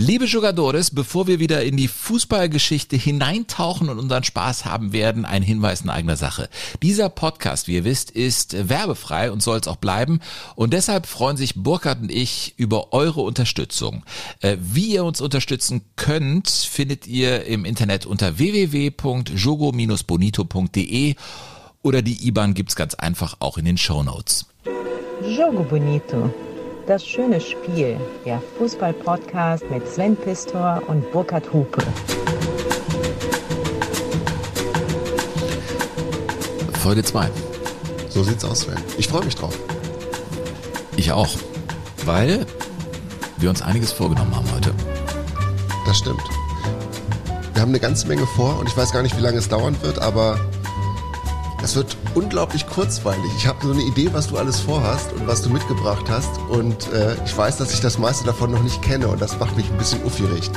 Liebe Jugadores, bevor wir wieder in die Fußballgeschichte hineintauchen und unseren Spaß haben werden, ein Hinweis in eigener Sache. Dieser Podcast, wie ihr wisst, ist werbefrei und soll es auch bleiben. Und deshalb freuen sich Burkhard und ich über eure Unterstützung. Äh, wie ihr uns unterstützen könnt, findet ihr im Internet unter www.jogo-bonito.de oder die IBAN gibt's ganz einfach auch in den Show Notes. Jogo Bonito. Das schöne Spiel, der Fußball-Podcast mit Sven Pistor und Burkhard Hupe. Folge 2. So sieht's aus, Sven. Ich freue mich drauf. Ich auch, weil wir uns einiges vorgenommen haben heute. Das stimmt. Wir haben eine ganze Menge vor und ich weiß gar nicht, wie lange es dauern wird, aber es wird unglaublich kurzweilig. Ich habe so eine Idee, was du alles vorhast und was du mitgebracht hast. Und äh, ich weiß, dass ich das meiste davon noch nicht kenne und das macht mich ein bisschen uffierig.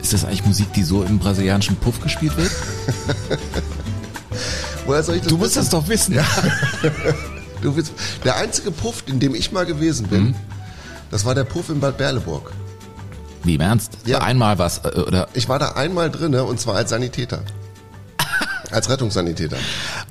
Ist das eigentlich Musik, die so im brasilianischen Puff gespielt wird? Woher soll ich das Du musst wissen? das doch wissen. Ja. du willst, der einzige Puff, in dem ich mal gewesen bin, Mhm. das war der Puff in Bad Berleburg. Wie im Ernst? Ja. Einmal was, äh, oder? Ich war da einmal drinne und zwar als Sanitäter. Als Rettungssanitäter.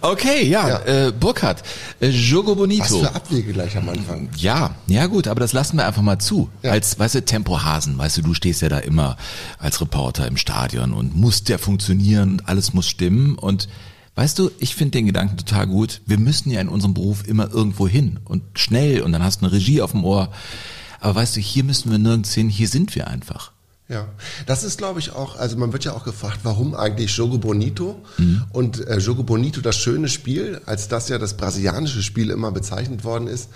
Okay, ja, Ja. Äh, Burkhard, äh, Jogo Was Bonito. für Abwege gleich am Anfang. Ja, ja gut, aber das lassen wir einfach mal zu. Ja. Als, weißt du, Tempohasen, weißt du, du stehst ja da immer als Reporter im Stadion und musst ja funktionieren und alles muss stimmen und Weißt du, ich finde den Gedanken total gut. Wir müssen ja in unserem Beruf immer irgendwo hin und schnell und dann hast du eine Regie auf dem Ohr. Aber weißt du, hier müssen wir nirgends hin, hier sind wir einfach. Ja, das ist, glaube ich, auch, also man wird ja auch gefragt, warum eigentlich Jogo Bonito? Mhm. Und äh, Jogo Bonito, das schöne Spiel, als das ja das brasilianische Spiel immer bezeichnet worden ist,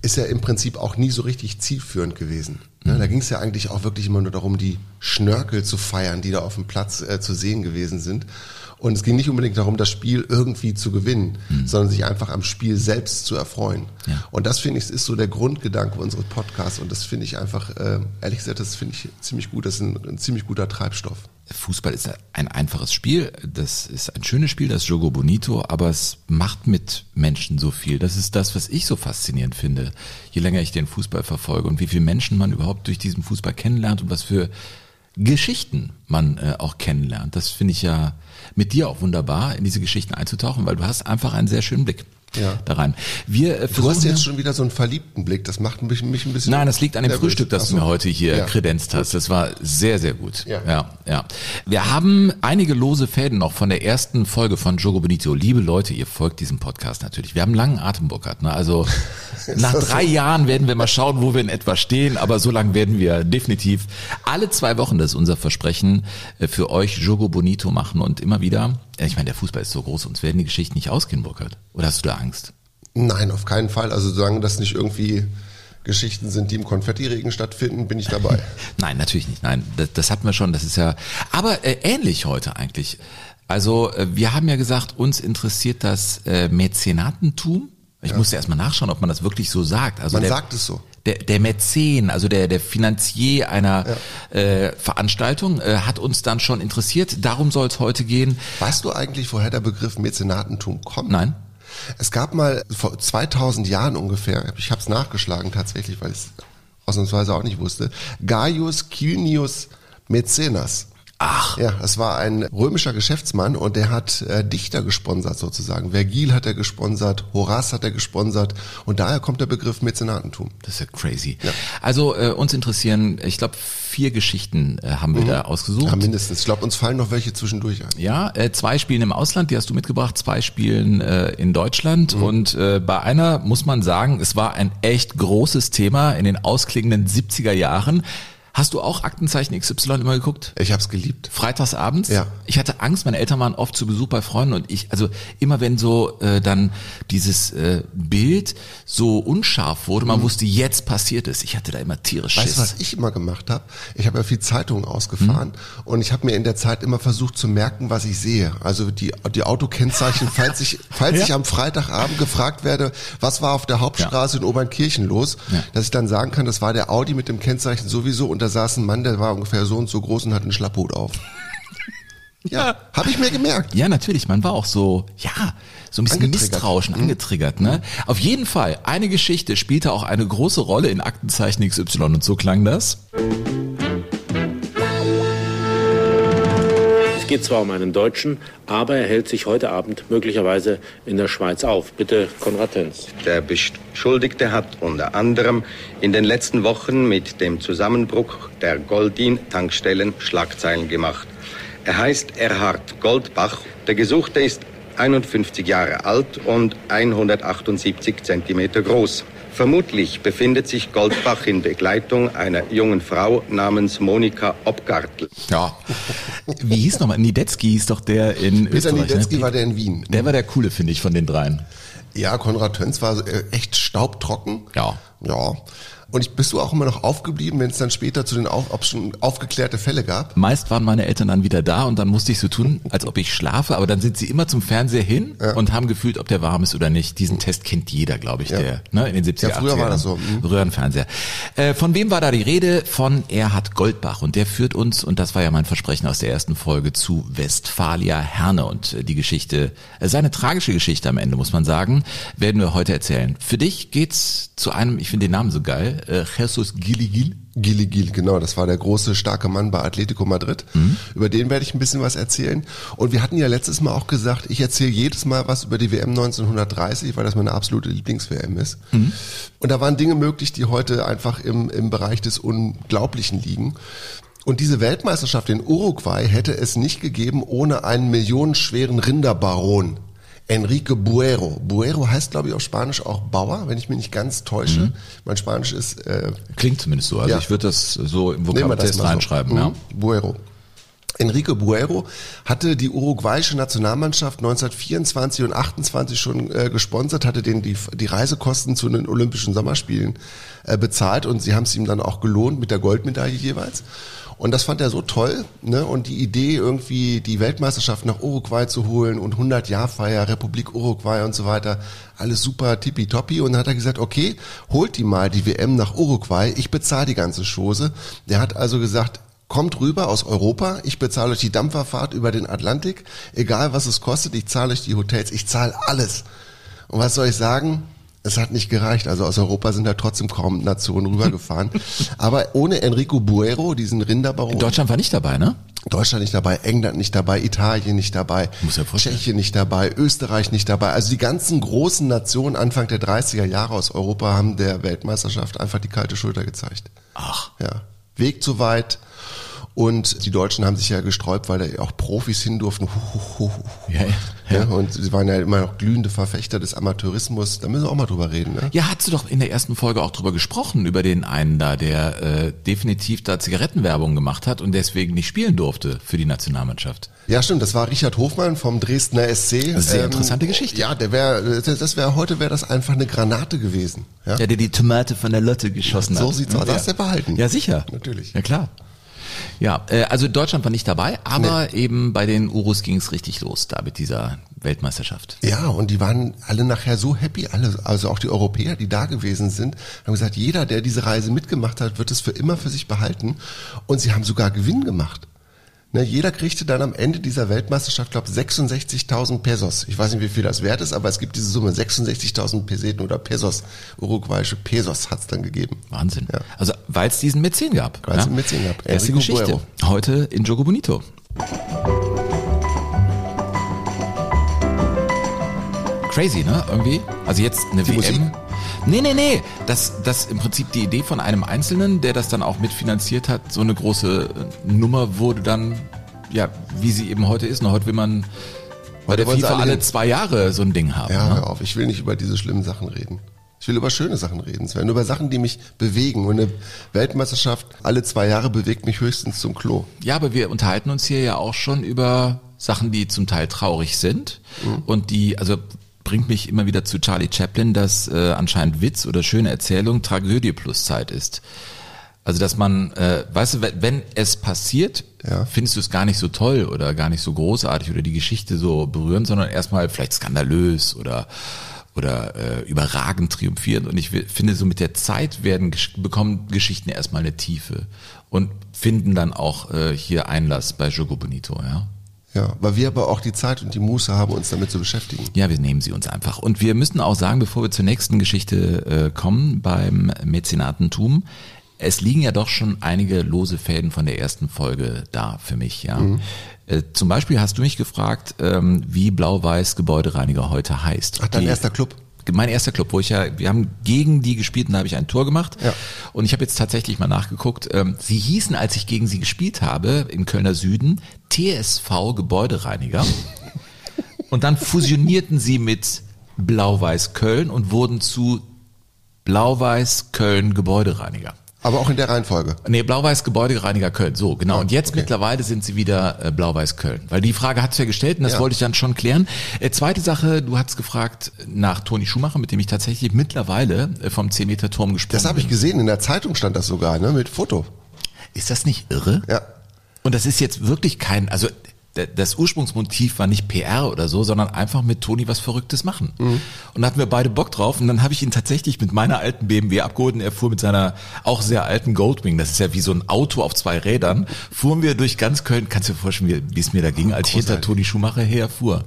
ist ja im Prinzip auch nie so richtig zielführend gewesen. Mhm. Ne, da ging es ja eigentlich auch wirklich immer nur darum, die Schnörkel zu feiern, die da auf dem Platz äh, zu sehen gewesen sind. Und es ging nicht unbedingt darum, das Spiel irgendwie zu gewinnen, sondern sich einfach am Spiel selbst zu erfreuen. Mhm. Ja. Und das finde ich, ist so der Grundgedanke unseres Podcasts. Und das finde ich einfach, äh, ehrlich gesagt, das finde ich ziemlich gut. Das ist ein, ein ziemlich guter Treibstoff. Fußball ist ein einfaches Spiel, das ist ein schönes Spiel, das Jogo Bonito, aber es macht mit Menschen so viel. Das ist das, was ich so faszinierend finde, je länger ich den Fußball verfolge und wie viele Menschen man überhaupt durch diesen Fußball kennenlernt und was für Geschichten man äh, auch kennenlernt. Das finde ich ja mit dir auch wunderbar, in diese Geschichten einzutauchen, weil du hast einfach einen sehr schönen Blick Ja. da rein. Wir äh, Du hast jetzt schon wieder so einen verliebten Blick. Das macht mich, mich ein bisschen. Nein, das liegt an dem. Frühstück, das Ach du so. mir heute hier Ja. kredenzt hast. Das war sehr, sehr gut. Ja. ja, ja. Wir haben einige lose Fäden noch von der ersten Folge von Jogo Benito. Liebe Leute, ihr folgt diesem Podcast natürlich. Wir haben einen langen Atem, Burkhard. Ne? Also nach drei so? Jahren werden wir mal schauen, wo wir in etwa stehen. Aber so lange werden wir definitiv alle zwei Wochen, das ist unser Versprechen, äh, für euch Jogo Bonito machen und immer wieder. Ja, Ich meine, der Fußball ist so groß, uns werden die Geschichten nicht ausgehen, Burkhard. Oder hast du da Angst? Nein, auf keinen Fall. Also solange das nicht irgendwie Geschichten sind, die im Konfettiregen stattfinden, bin ich dabei. Nein, natürlich nicht. Nein, das, das hatten wir schon. Das ist ja, aber äh, ähnlich heute eigentlich. Also äh, wir haben ja gesagt, uns interessiert das äh, Mäzenatentum. Ich musste erst mal nachschauen, ob man das wirklich so sagt. Also Man der, sagt es so. Der, der Mäzen, also der, der Finanzier einer äh, Veranstaltung, äh, hat uns dann schon interessiert. Darum soll es heute gehen. Weißt du eigentlich, woher der Begriff Mäzenatentum kommt? Nein. Es gab mal vor 2000 Jahren ungefähr, ich habe es nachgeschlagen tatsächlich, weil ich es ausnahmsweise auch nicht wusste, Gaius Quinius Mäzenas. Ach. Ja, es war ein römischer Geschäftsmann und der hat äh, Dichter gesponsert sozusagen. Vergil hat er gesponsert, Horaz hat er gesponsert und daher kommt der Begriff Mäzenatentum. Das ist ja crazy. Ja. Also äh, uns interessieren, ich glaube, vier Geschichten äh, haben wir da ausgesucht. Ja, mindestens. Ich glaube, uns fallen noch welche zwischendurch ein. Ja, äh, zwei spielen im Ausland, die hast du mitgebracht, zwei spielen äh, in Deutschland und äh, bei einer muss man sagen, es war ein echt großes Thema in den ausklingenden 70er Jahren. Hast du auch Aktenzeichen XY immer geguckt? Ich habe es geliebt. Freitagsabends. Ja. Ich hatte Angst, meine Eltern waren oft zu Besuch bei Freunden und ich, also immer wenn so äh, dann dieses äh, Bild so unscharf wurde, man wusste, jetzt passiert es. Ich hatte da immer tierisch Mhm. Weißt Schiss. du, was ich immer gemacht habe? Ich habe ja viel Zeitungen ausgefahren und ich habe mir in der Zeit immer versucht zu merken, was ich sehe. Also die, die Autokennzeichen, falls ich, falls Ja. ich am Freitagabend gefragt werde, was war auf der Hauptstraße in Obernkirchen los, Ja. dass ich dann sagen kann, das war der Audi mit dem Kennzeichen sowieso und da saß ein Mann, der war ungefähr so und so groß und hat einen Schlapphut auf. Ja, habe ich mir gemerkt. Ja, natürlich. Man war auch so, ja, so ein bisschen Angetriggert. misstrauisch und angetriggert. Ne? Auf jeden Fall, eine Geschichte spielte auch eine große Rolle in Aktenzeichen XY und so klang das. Es geht zwar um einen Deutschen, aber er hält sich heute Abend möglicherweise in der Schweiz auf. Bitte, Konrad Töns. Der Beschuldigte hat unter anderem in den letzten Wochen mit dem Zusammenbruch der Goldin-Tankstellen Schlagzeilen gemacht. Er heißt Erhard Goldbach. Der Gesuchte ist 51 Jahre alt und 178 Zentimeter groß. Vermutlich befindet sich Goldbach in Begleitung einer jungen Frau namens Monika Obgartl. Ja. Wie hieß nochmal? Niedetzky hieß doch der in Peter Österreich. Niedetzky ne? war der in Wien. Der war der coole, finde ich, von den dreien. Ja, Konrad Töns war äh, echt staubtrocken. Ja. Ja. Und ich, bist du auch immer noch aufgeblieben, wenn es dann später zu den auf, ob schon aufgeklärte Fälle gab? Meist waren meine Eltern dann wieder da und dann musste ich so tun, als ob ich schlafe, aber dann sind sie immer zum Fernseher hin und haben gefühlt, ob der warm ist oder nicht. Diesen Test kennt jeder, glaube ich, der ne, in den 70er, Ja, früher 80er war das so, mhm. Röhrenfernseher. Äh, von wem war da die Rede? Von Erhard Goldbach und der führt uns, und das war ja mein Versprechen aus der ersten Folge, zu Westfalia Herne und äh, die Geschichte, äh, seine tragische Geschichte am Ende, muss man sagen, werden wir heute erzählen. Für dich geht's zu einem, ich finde den Namen so geil, äh, Jesus Giligil. Gili Gil, genau, das war der große, starke Mann bei Atletico Madrid. Über den werde ich ein bisschen was erzählen. Und wir hatten ja letztes Mal auch gesagt, ich erzähle jedes Mal was über die WM 1930, weil das meine absolute Lieblings-WM ist. Und da waren Dinge möglich, die heute einfach im, im Bereich des Unglaublichen liegen. Und diese Weltmeisterschaft in Uruguay hätte es nicht gegeben ohne einen millionenschweren Rinderbaron. Enrique Buero. Buero heißt, glaube ich, auf Spanisch auch Bauer, wenn ich mich nicht ganz täusche. Mein Spanisch ist äh, Klingt zumindest so. Also Ja. ich würde das so im Vokabeltest mal so. reinschreiben. Ja. Mhm. Buero. Enrique Buero hatte die uruguayische Nationalmannschaft 1924 und 28 schon äh, gesponsert, hatte denen die, die Reisekosten zu den Olympischen Sommerspielen äh, bezahlt und sie haben es ihm dann auch gelohnt mit der Goldmedaille jeweils. Und das fand er so toll, ne? Und die Idee, irgendwie die Weltmeisterschaft nach Uruguay zu holen und 100 Jahr Feier, Republik Uruguay und so weiter, alles super tippitoppi. Und dann hat er gesagt, okay, holt die mal die WM nach Uruguay, ich bezahle die ganze Chose. Der hat also gesagt, kommt rüber aus Europa, ich bezahle euch die Dampferfahrt über den Atlantik, egal was es kostet, ich zahle euch die Hotels, ich zahle alles. Und was soll ich sagen? Es hat nicht gereicht. Also aus Europa sind da trotzdem kaum Nationen rübergefahren. Aber ohne Enrico Buero, diesen Rinderbaron, Deutschland war nicht dabei, ne? Deutschland nicht dabei, England nicht dabei, Italien nicht dabei, Muss ja. Tschechien nicht dabei, Österreich nicht dabei. Also die ganzen großen Nationen Anfang der 30er Jahre aus Europa haben der Weltmeisterschaft einfach die kalte Schulter gezeigt. Ach. Ja. Weg zu weit. Und die Deutschen haben sich ja gesträubt, weil da auch Profis hin durften. Hu, hu, hu. Ja, ja. Ja, und sie waren ja immer noch glühende Verfechter des Amateurismus. Da müssen wir auch mal drüber reden. Ne? Ja, hast du doch in der ersten Folge auch drüber gesprochen, über den einen da, der äh, definitiv da Zigarettenwerbung gemacht hat und deswegen nicht spielen durfte für die Nationalmannschaft. Ja, stimmt. Das war Richard Hofmann vom Dresdner SC. Sehr interessante Geschichte. Ja, der wäre, das wäre heute wäre das einfach eine Granate gewesen. Ja, Ja, der die Tomate von der Lotte geschossen so hat. sieht's aus. Das hast du behalten. Ja, sicher. Natürlich. Ja, klar. Ja, äh, also Deutschland war nicht dabei, aber eben bei den Urus ging es richtig los da mit dieser Weltmeisterschaft. Ja, und die waren alle nachher so happy, alle, also auch die Europäer, die da gewesen sind, haben gesagt, jeder, der diese Reise mitgemacht hat, wird es für immer für sich behalten. Und sie haben sogar Gewinn gemacht. Ne, jeder kriegte dann am Ende dieser Weltmeisterschaft, glaube 66.000 Pesos. Ich weiß nicht, wie viel das wert ist, aber es gibt diese Summe, 66.000 Peseten oder Pesos, uruguayische Pesos hat's dann gegeben. Wahnsinn. Ja. Also weil es diesen Mäzen gab. Weil es einen Mäzen gab. Erste Enrico Geschichte. Buero. Heute in Jogo Bonito. Crazy, ne? Irgendwie. Also jetzt eine Die WM. Musik? Nee, nee, nee. Das, das im Prinzip die Idee von einem Einzelnen, der das dann auch mitfinanziert hat, so eine große äh, Nummer wurde dann, ja, wie sie eben heute ist. Und heute will man bei der FIFA alle alle zwei Jahre so ein Ding haben. Ja, ne? hör auf, ich will nicht über diese schlimmen Sachen reden. Ich will über schöne Sachen reden. Es werden über Sachen, die mich bewegen. Und eine Weltmeisterschaft alle zwei Jahre bewegt mich höchstens zum Klo. Ja, aber wir unterhalten uns hier ja auch schon über Sachen, die zum Teil traurig sind und die, also bringt mich immer wieder zu Charlie Chaplin, dass äh, anscheinend Witz oder schöne Erzählung Tragödie plus Zeit ist. Also dass man, äh, weißt du, wenn- es passiert, Ja. findest du es gar nicht so toll oder gar nicht so großartig oder die Geschichte so berührend, sondern erstmal vielleicht skandalös oder oder äh, überragend triumphierend. Und ich finde, so mit der Zeit werden bekommen Geschichten erstmal eine Tiefe und finden dann auch äh, hier Einlass bei Jogo Bonito, ja. Ja, weil wir aber auch die Zeit und die Muße haben, uns damit zu beschäftigen. Ja, wir nehmen sie uns einfach. Und wir müssen auch sagen, bevor wir zur nächsten Geschichte äh, kommen, beim Mäzenatentum, es liegen ja doch schon einige lose Fäden von der ersten Folge da für mich, ja. Mhm. Äh, zum Beispiel hast du mich gefragt, ähm, wie Blau-Weiß Gebäudereiniger heute heißt. Ach, dein Die- erster Club. Mein erster Club, wo ich ja, wir haben gegen die gespielt und da habe ich ein Tor gemacht. Ja. Und ich habe jetzt tatsächlich mal nachgeguckt. Ähm, sie hießen, als ich gegen sie gespielt habe, im Kölner Süden, TSV Gebäudereiniger. und dann fusionierten sie mit Blau-Weiß Köln und wurden zu Blau-Weiß Köln Gebäudereiniger. Aber auch in der Reihenfolge. Nee, Blau-Weiß Gebäudereiniger Köln. So, genau. Und jetzt okay. mittlerweile sind sie wieder äh, Blau-Weiß Köln. Weil die Frage hat's ja gestellt und das Ja. wollte ich dann schon klären. Äh, zweite Sache, du hast gefragt nach Toni Schumacher, mit dem ich tatsächlich mittlerweile äh, vom 10-Meter-Turm gesprungen Das habe ich gesehen, in der Zeitung stand das sogar, ne, mit Foto. Ist das nicht irre? Ja. Und das ist jetzt wirklich kein, also das Ursprungsmotiv war nicht PR oder so, sondern einfach mit Toni was Verrücktes machen. Und da hatten wir beide Bock drauf und dann habe ich ihn tatsächlich mit meiner alten BMW abgeholt und er fuhr mit seiner auch sehr alten Goldwing, das ist ja wie so ein Auto auf zwei Rädern, fuhren wir durch ganz Köln, kannst du dir vorstellen, wie es mir da ging, als ich hinter. Toni Schumacher herfuhr.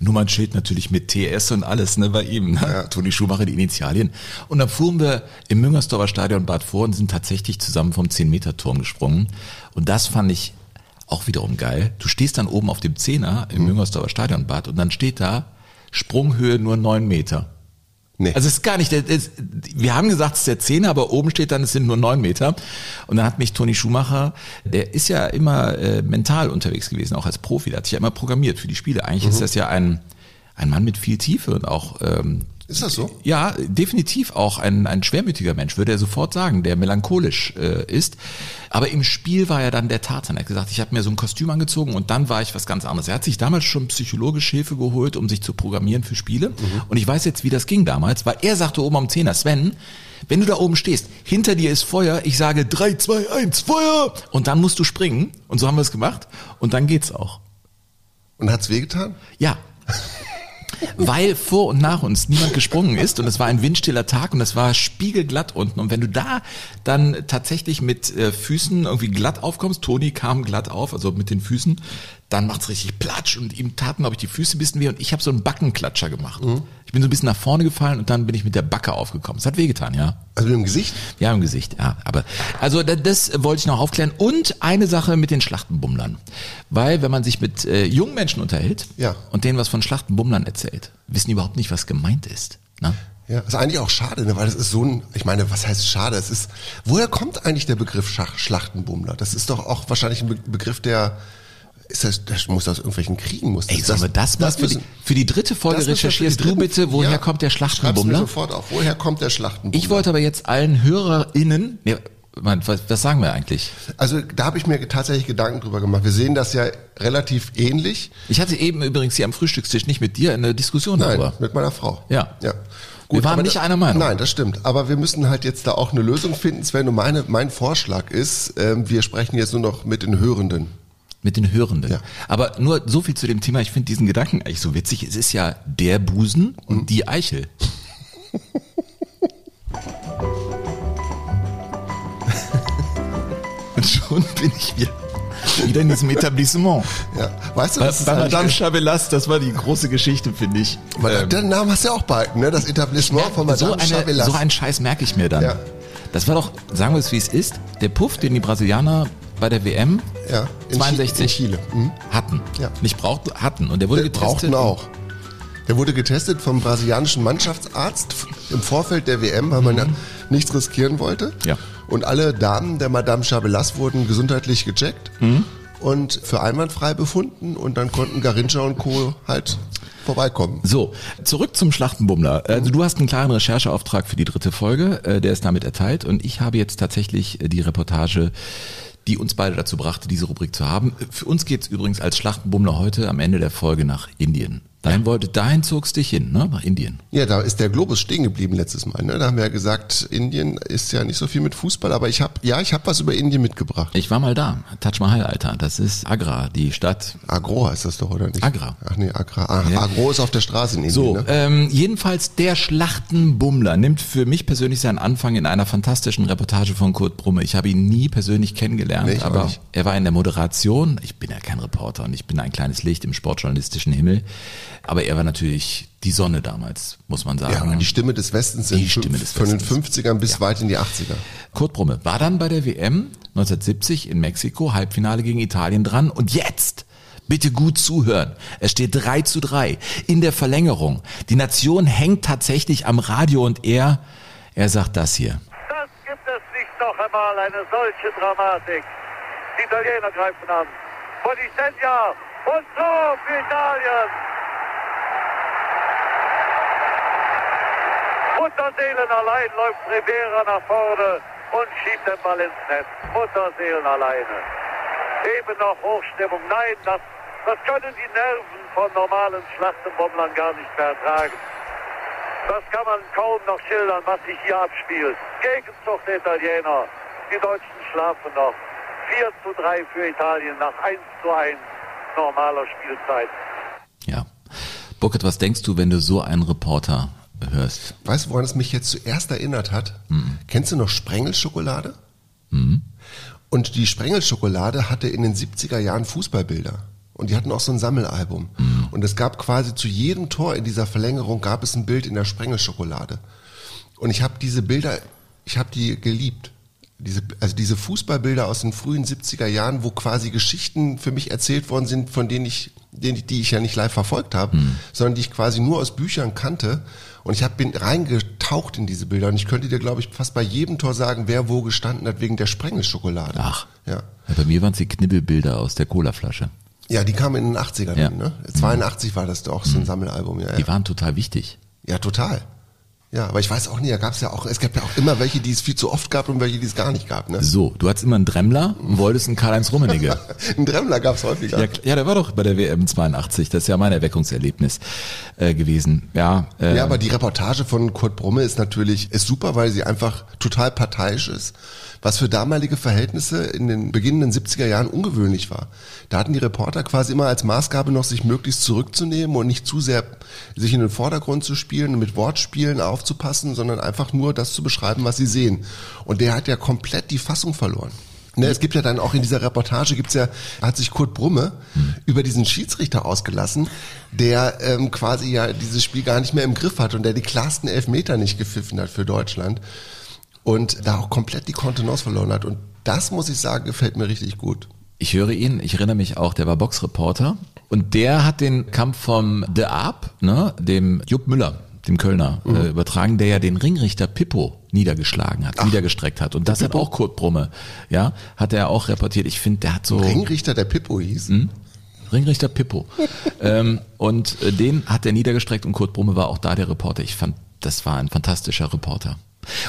Nummernschild natürlich mit TS und alles, ne, bei ihm, ne? Ja. Toni Schumacher, die Initialien. Und dann fuhren wir im Müngersdorfer Stadion Bad vor und sind tatsächlich zusammen vom 10-Meter-Turm gesprungen. Und das fand ich auch wiederum geil. Du stehst dann oben auf dem Zehner im Müngersdorfer Stadionbad und dann steht da Sprunghöhe nur neun Meter. Nee. Also es ist gar nicht, es- wir haben gesagt, es ist der Zehner, aber oben steht dann, es sind nur neun Meter. Und dann hat mich Toni Schumacher, der ist ja immer äh, mental unterwegs gewesen, auch als Profi, der hat sich ja immer programmiert für die Spiele. Eigentlich ist das ja ein, ein Mann mit viel Tiefe und auch ähm, Ist das so? ja, definitiv auch ein, ein schwermütiger Mensch, würde er sofort sagen, der melancholisch äh, ist. Aber im Spiel war er dann der Tarzan. Er hat gesagt, ich habe mir so ein Kostüm angezogen und dann war ich was ganz anderes. Er hat sich damals schon psychologisch Hilfe geholt, um sich zu programmieren für Spiele. Und ich weiß jetzt, wie das ging damals, weil er sagte oben am Zehner, Sven, wenn du da oben stehst, hinter dir ist Feuer, ich sage 3, 2, 1, Feuer! Und dann musst du springen. Und so haben wir es gemacht. Und dann geht's auch. Und hat's wehgetan? Ja. Weil vor und nach uns niemand gesprungen ist und es war ein windstiller Tag und es war spiegelglatt unten. Und wenn du da dann tatsächlich mit äh, Füßen irgendwie glatt aufkommst, Toni kam glatt auf, also mit den Füßen, dann macht's richtig Platsch und ihm taten, glaube ich, die Füße ein bisschen weh und ich habe so einen Backenklatscher gemacht. Ich bin so ein bisschen nach vorne gefallen und dann bin ich mit der Backe aufgekommen. Es hat wehgetan, ja. Also mit dem Gesicht? Ja, im Gesicht, ja. Aber also da- das wollte ich noch aufklären. Und eine Sache mit den Schlachtenbummlern. Weil wenn man sich mit äh, jungen Menschen unterhält Ja. und denen was von Schlachtenbummlern erzählt, wissen die überhaupt nicht, was gemeint ist. Ne? Ja, ist eigentlich auch schade, ne? weil das ist so ein, ich meine, was heißt schade? Es ist, woher kommt eigentlich der Begriff Schach, Schlachtenbummler? Das ist doch auch wahrscheinlich ein Be Begriff, der, ist das, das muss aus irgendwelchen Kriegen, muss Ey, sollen wir das mal für, die, müssen- für die dritte Folge das die recherchierst du bitte, woher Ja. kommt der Schreib's mir Schlachtenbummler? sofort auf. Woher kommt der Schlachtenbummler? Ich wollte aber jetzt allen HörerInnen, nee, Mann, was, was sagen wir eigentlich? Also da habe ich mir tatsächlich Gedanken drüber gemacht. Wir sehen das ja relativ ähnlich. Ich hatte eben übrigens hier am Frühstückstisch nicht mit dir eine Diskussion Nein, darüber. mit meiner Frau. Ja. ja. Wir waren nicht da- einer Meinung. Nein, das stimmt. Aber wir müssen halt jetzt da auch eine Lösung finden, Sven. Und meine, mein Vorschlag ist, ähm, wir sprechen jetzt nur noch mit den Hörenden. Mit den Hörenden. Ja. Aber nur so viel zu dem Thema. Ich finde diesen Gedanken eigentlich so witzig. Es ist ja der Busen und Mhm. die Eichel. und schon bin ich wieder, wieder in diesem Etablissement. Ja. Weißt du, das ist bei eigentlich- Madame Chabelas, das war die große Geschichte, finde ich. Ähm, Den Namen hast du ja auch behalten, ne? Das Etablissement von Madame so, eine, Chabelas. so einen Scheiß merke ich mir dann. Ja. Das war doch, sagen wir es wie es ist, der Puff, den die Brasilianer bei der WM Ja, in 62 Chi- in Chile. Mhm. hatten. Ja. Nicht brauchten, hatten. Und der wurde Wir getestet. brauchten auch. Der wurde getestet vom brasilianischen Mannschaftsarzt im Vorfeld der WM, weil man ja nichts riskieren wollte. Mhm. Ja. Und alle Damen der Madame Chabelas wurden gesundheitlich gecheckt Mhm. und für einwandfrei befunden und dann konnten Garincha und Co. halt vorbeikommen. So, zurück zum Schlachtenbummler. Also du hast einen klaren Rechercheauftrag für die dritte Folge, äh, der ist damit erteilt und ich habe jetzt tatsächlich äh, die Reportage, die uns beide dazu brachte, diese Rubrik zu haben. Für uns geht's übrigens als Schlachtenbummler heute am Ende der Folge nach Indien. Dahin wollte, dahin zogst dich hin, ne? Nach Indien. Ja, da ist der Globus stehen geblieben letztes Mal. Ne? Da haben wir ja gesagt, Indien ist ja nicht so viel mit Fußball, aber ich habe ja, ich habe was über Indien mitgebracht. Ich war mal da, Taj Mahal, Alter. Das ist Agra, die Stadt. Agro heißt das doch, oder nicht? Agra. Ach nee, Agra. Ah, Ja. Agro ist auf der Straße in Indien. So, ne? ähm, jedenfalls der Schlachtenbummler nimmt für mich persönlich seinen Anfang in einer fantastischen Reportage von Kurt Brumme. Ich habe ihn nie persönlich kennengelernt, Nee, aber er war in der Moderation. Ich bin ja kein Reporter und ich bin ein kleines Licht im sportjournalistischen Himmel. Aber er war natürlich die Sonne damals, muss man sagen. Ja, die Stimme des Westens Die in Stimme des von den Westens. 50ern bis Ja. weit in die 80er. Kurt Brumme war dann bei der WM 1970 in Mexiko, Halbfinale gegen Italien dran. Und jetzt, bitte gut zuhören. Es steht 3 zu 3 in der Verlängerung. Die Nation hängt tatsächlich am Radio und er, er sagt das hier. Das gibt es nicht noch einmal, eine solche Dramatik. Die Italiener greifen an. Polisegna und so für Italien. Mutterseelen allein läuft Rivera nach vorne und schiebt den Ball ins Netz. Mutterseelen alleine. Eben noch Hochstimmung. Nein, das, das können die Nerven von normalen Schlachtenbommlern gar nicht mehr ertragen. Das kann man kaum noch schildern, was sich hier abspielt. Gegenzug der Italiener. Die Deutschen schlafen noch. 4 zu 3 für Italien nach 1 zu 1 normaler Spielzeit. Ja. Burkhard, was denkst du, wenn du so einen Reporter hörst? Weißt du, woran es mich jetzt zuerst erinnert hat? Kennst du noch Sprengelschokolade? Und die Sprengelschokolade hatte in den 70er Jahren Fußballbilder. Und die hatten auch so ein Sammelalbum. Und es gab quasi zu jedem Tor in dieser Verlängerung gab es ein Bild in der Sprengelschokolade. Und ich habe diese Bilder, ich habe die geliebt. Diese, also diese Fußballbilder aus den frühen 70er Jahren, wo quasi Geschichten für mich erzählt worden sind, von denen ich, denen, die ich ja nicht live verfolgt habe, sondern die ich quasi nur aus Büchern kannte. Und ich hab, bin reingetaucht in diese Bilder. Und ich könnte dir, glaube ich, fast bei jedem Tor sagen, wer wo gestanden hat, wegen der Sprengelschokolade. Ach. Ja. Ja, bei mir waren es die Knibbelbilder aus der Colaflasche. Ja, die kamen in den 80ern, Ja. ne? 82 war das doch so ein Sammelalbum, ja. ja. Die waren total wichtig. Ja, total. Ja, aber ich weiß auch nicht, da gab es ja auch, es gab ja auch immer welche, die es viel zu oft gab und welche, die es gar nicht gab, ne? So, du hattest immer einen Dremmler und wolltest einen Karl-Heinz Rummenigge. Ein Dremmler gab es häufiger. Ja, ja, der war doch bei der WM 82. Das ist ja mein Erweckungserlebnis äh, gewesen. Ja, äh, Ja, aber die Reportage von Kurt Brumme ist natürlich ist super, weil sie einfach total parteiisch ist. Was für damalige Verhältnisse in den beginnenden 70er Jahren ungewöhnlich war. Da hatten die Reporter quasi immer als Maßgabe noch, sich möglichst zurückzunehmen und nicht zu sehr sich in den Vordergrund zu spielen und mit Wortspielen aufzupassen, sondern einfach nur das zu beschreiben, was sie sehen. Und der hat ja komplett die Fassung verloren. Ne, es gibt ja dann auch in dieser Reportage gibt's ja, hat sich Kurt Brumme über diesen Schiedsrichter ausgelassen, der ähm, quasi ja dieses Spiel gar nicht mehr im Griff hat und der die klarsten Elfmeter nicht gepfiffen hat für Deutschland und da auch komplett die Kontenance verloren hat. Und das muss ich sagen, gefällt mir richtig gut. ich höre ihn, ich erinnere mich auch, der war Boxreporter und der hat den Kampf vom De Aab, ne, dem Jupp Müller, dem Kölner, Mhm. äh, übertragen, der ja den Ringrichter Pippo niedergeschlagen hat, niedergestreckt hat. Und das hat auch Kurt Brumme, ja, hat er auch reportiert. Ich finde, der hat so... Ringrichter, der Pippo hieß. Hm? Ringrichter Pippo. ähm, und äh, den hat er niedergestreckt und Kurt Brumme war auch da der Reporter. Ich fand, das war ein fantastischer Reporter.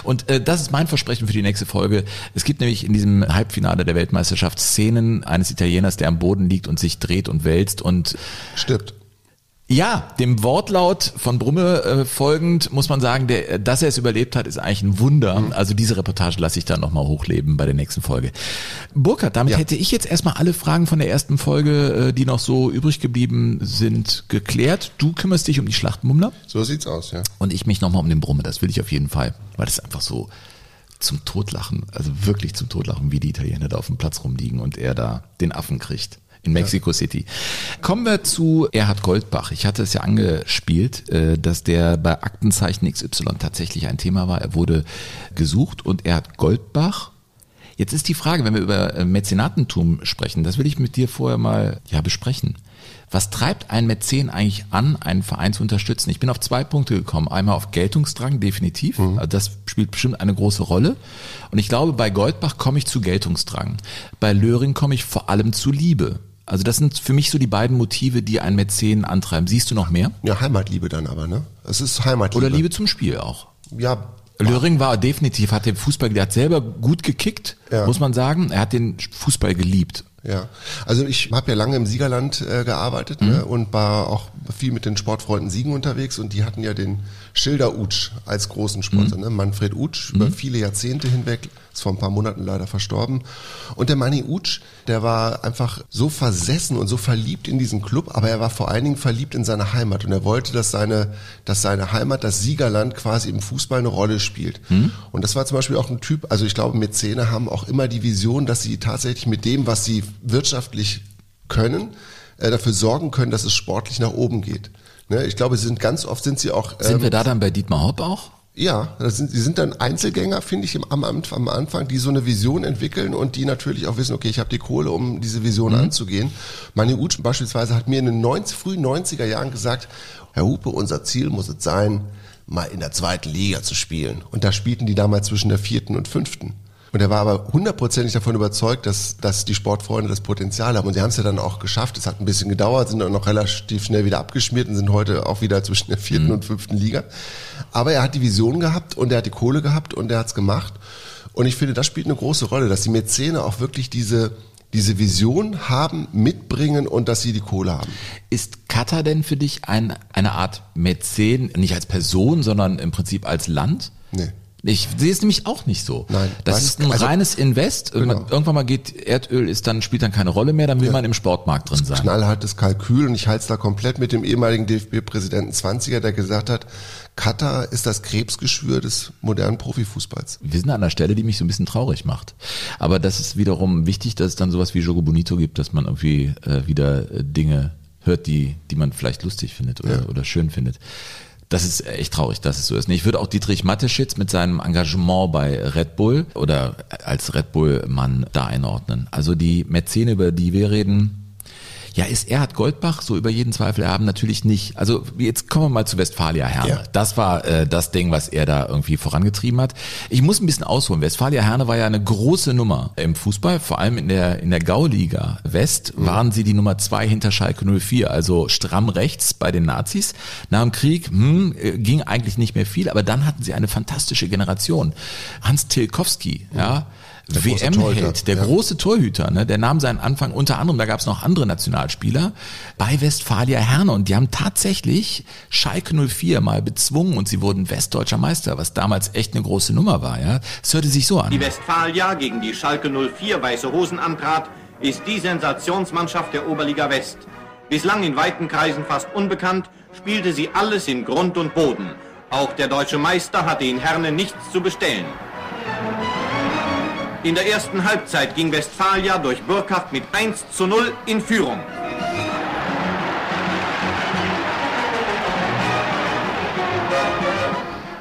Und äh, das ist mein Versprechen für die nächste Folge. Es gibt nämlich in diesem Halbfinale der Weltmeisterschaft Szenen eines Italieners, der am Boden liegt und sich dreht und wälzt und Stimmt. Ja, dem Wortlaut von Brumme äh, folgend muss man sagen, der, dass er es überlebt hat, ist eigentlich ein Wunder. Also diese Reportage lasse ich dann nochmal hochleben bei der nächsten Folge. Burkhard, damit Ja. hätte ich jetzt erstmal alle Fragen von der ersten Folge, äh, die noch so übrig geblieben sind, geklärt. Du kümmerst dich um die Schlachtmummler So sieht's aus, ja. und ich mich nochmal um den Brumme. Das will ich auf jeden Fall, weil das ist einfach so zum Totlachen, also wirklich zum Totlachen, wie die Italiener da auf dem Platz rumliegen und er da den Affen kriegt. In Mexico City. Kommen wir zu Erhard Goldbach. Ich hatte es ja angespielt, äh, dass der bei Aktenzeichen XY tatsächlich ein Thema war. Er wurde gesucht und Erhard Goldbach. Jetzt ist die Frage, wenn wir über äh, Mäzenatentum sprechen, das will ich mit dir vorher mal ja besprechen. Was treibt ein Mäzen eigentlich an, einen Verein zu unterstützen? Ich bin auf zwei Punkte gekommen. Einmal auf Geltungsdrang, definitiv. Also das spielt bestimmt eine große Rolle. Und ich glaube, bei Goldbach komme ich zu Geltungsdrang. Bei Löring komme ich vor allem zu Liebe. Also das sind für mich so die beiden Motive, die einen Mäzen antreiben. Siehst du noch mehr? Ja, Heimatliebe dann aber, ne? Es ist Heimatliebe. Oder Liebe zum Spiel auch? Ja, Löring war definitiv, hat den Fußball, der hat selber gut gekickt, Ja. muss man sagen. Er hat den Fußball geliebt. Ja, also ich habe ja lange im Siegerland äh, gearbeitet Mhm. ne, und war auch viel mit den Sportfreunden Siegen unterwegs und die hatten ja den Schilder Utsch als großen Sponsor, Mhm. ne? Manfred Utsch, über viele Jahrzehnte hinweg, ist vor ein paar Monaten leider verstorben. Und der Manni Utsch, der war einfach so versessen und so verliebt in diesen Club, aber er war vor allen Dingen verliebt in seine Heimat und er wollte, dass seine, dass seine Heimat, das Siegerland quasi im Fußball eine Rolle spielt. Und das war zum Beispiel auch ein Typ, also ich glaube, Mäzene haben auch immer die Vision, dass sie tatsächlich mit dem, was sie wirtschaftlich können, äh, dafür sorgen können, dass es sportlich nach oben geht. Ne, ich glaube, sie sind ganz oft sind sie auch. Sind ähm, wir da dann bei Dietmar Hopp auch? Ja, das sind, die sind dann Einzelgänger, finde ich, im, am, am Anfang, die so eine Vision entwickeln und die natürlich auch wissen, okay, ich habe die Kohle, um diese Vision anzugehen. Mani Utsch beispielsweise hat mir in den 90, frühen 90er Jahren gesagt, Herr Hupe, unser Ziel muss es sein, mal in der zweiten Liga zu spielen. Und da spielten die damals zwischen der vierten und fünften. Und er war aber hundertprozentig davon überzeugt, dass, dass die Sportfreunde das Potenzial haben. Und sie haben es ja dann auch geschafft. Es hat ein bisschen gedauert, sind dann noch relativ schnell wieder abgeschmiert und sind heute auch wieder zwischen der vierten und fünften Liga. Aber er hat die Vision gehabt und er hat die Kohle gehabt und er hat es gemacht. Und ich finde, das spielt eine große Rolle, dass die Mäzene auch wirklich diese, diese Vision haben, mitbringen und dass sie die Kohle haben. Ist Katar denn für dich ein, eine Art Mäzen, nicht als Person, sondern im Prinzip als Land? Nee. Ich sehe es nämlich auch nicht so. Nein. Das ist ein also- reines Invest. Irgendwann, Genau. irgendwann mal geht Erdöl, ist dann, spielt dann keine Rolle mehr, dann will man im Sportmarkt drin sein. knallhartes Kalkül und ich halte es da komplett mit dem ehemaligen DFB-Präsidenten 20er, der gesagt hat, Katar ist das Krebsgeschwür des modernen Profifußballs. Wir sind an einer Stelle, die mich so ein bisschen traurig macht. Aber das ist wiederum wichtig, dass es dann sowas wie Jogo Bonito gibt, dass man irgendwie äh, wieder äh, Dinge hört, die, die man vielleicht lustig findet oder, oder schön findet. Das ist echt traurig, dass es so ist. Ich würde auch Dietrich Mateschitz mit seinem Engagement bei Red Bull oder als Red Bull-Mann da einordnen. Also die Mäzene, über die wir reden, ja, ist Erhard Goldbach so über jeden Zweifel erhaben? Natürlich nicht. Also jetzt kommen wir mal zu Westfalia Herne. Ja. Das war äh, das Ding, was er da irgendwie vorangetrieben hat. Ich muss ein bisschen ausholen. Westfalia Herne war ja eine große Nummer im Fußball, vor allem in der in der Gauliga West waren sie die Nummer zwei hinter Schalke 04, also stramm rechts bei den Nazis. Nach dem Krieg hm, äh, ging eigentlich nicht mehr viel, aber dann hatten sie eine fantastische Generation. Hans Tilkowski, ja. Der große WM-Held, Torhüter, der ja. große Torhüter, ne, der nahm seinen Anfang unter anderem, da gab es noch andere Nationalspieler, bei Westfalia Herne und die haben tatsächlich Schalke 04 mal bezwungen und sie wurden westdeutscher Meister, was damals echt eine große Nummer war. Ja, Es hörte sich so an. Die Westfalia gegen die Schalke 04 Weiße Hosen antrat, ist die Sensationsmannschaft der Oberliga West. Bislang in weiten Kreisen fast unbekannt, spielte sie alles in Grund und Boden. Auch der deutsche Meister hatte in Herne nichts zu bestellen. In der ersten Halbzeit ging Westfalia durch Burkhardt mit 1 zu 0 in Führung.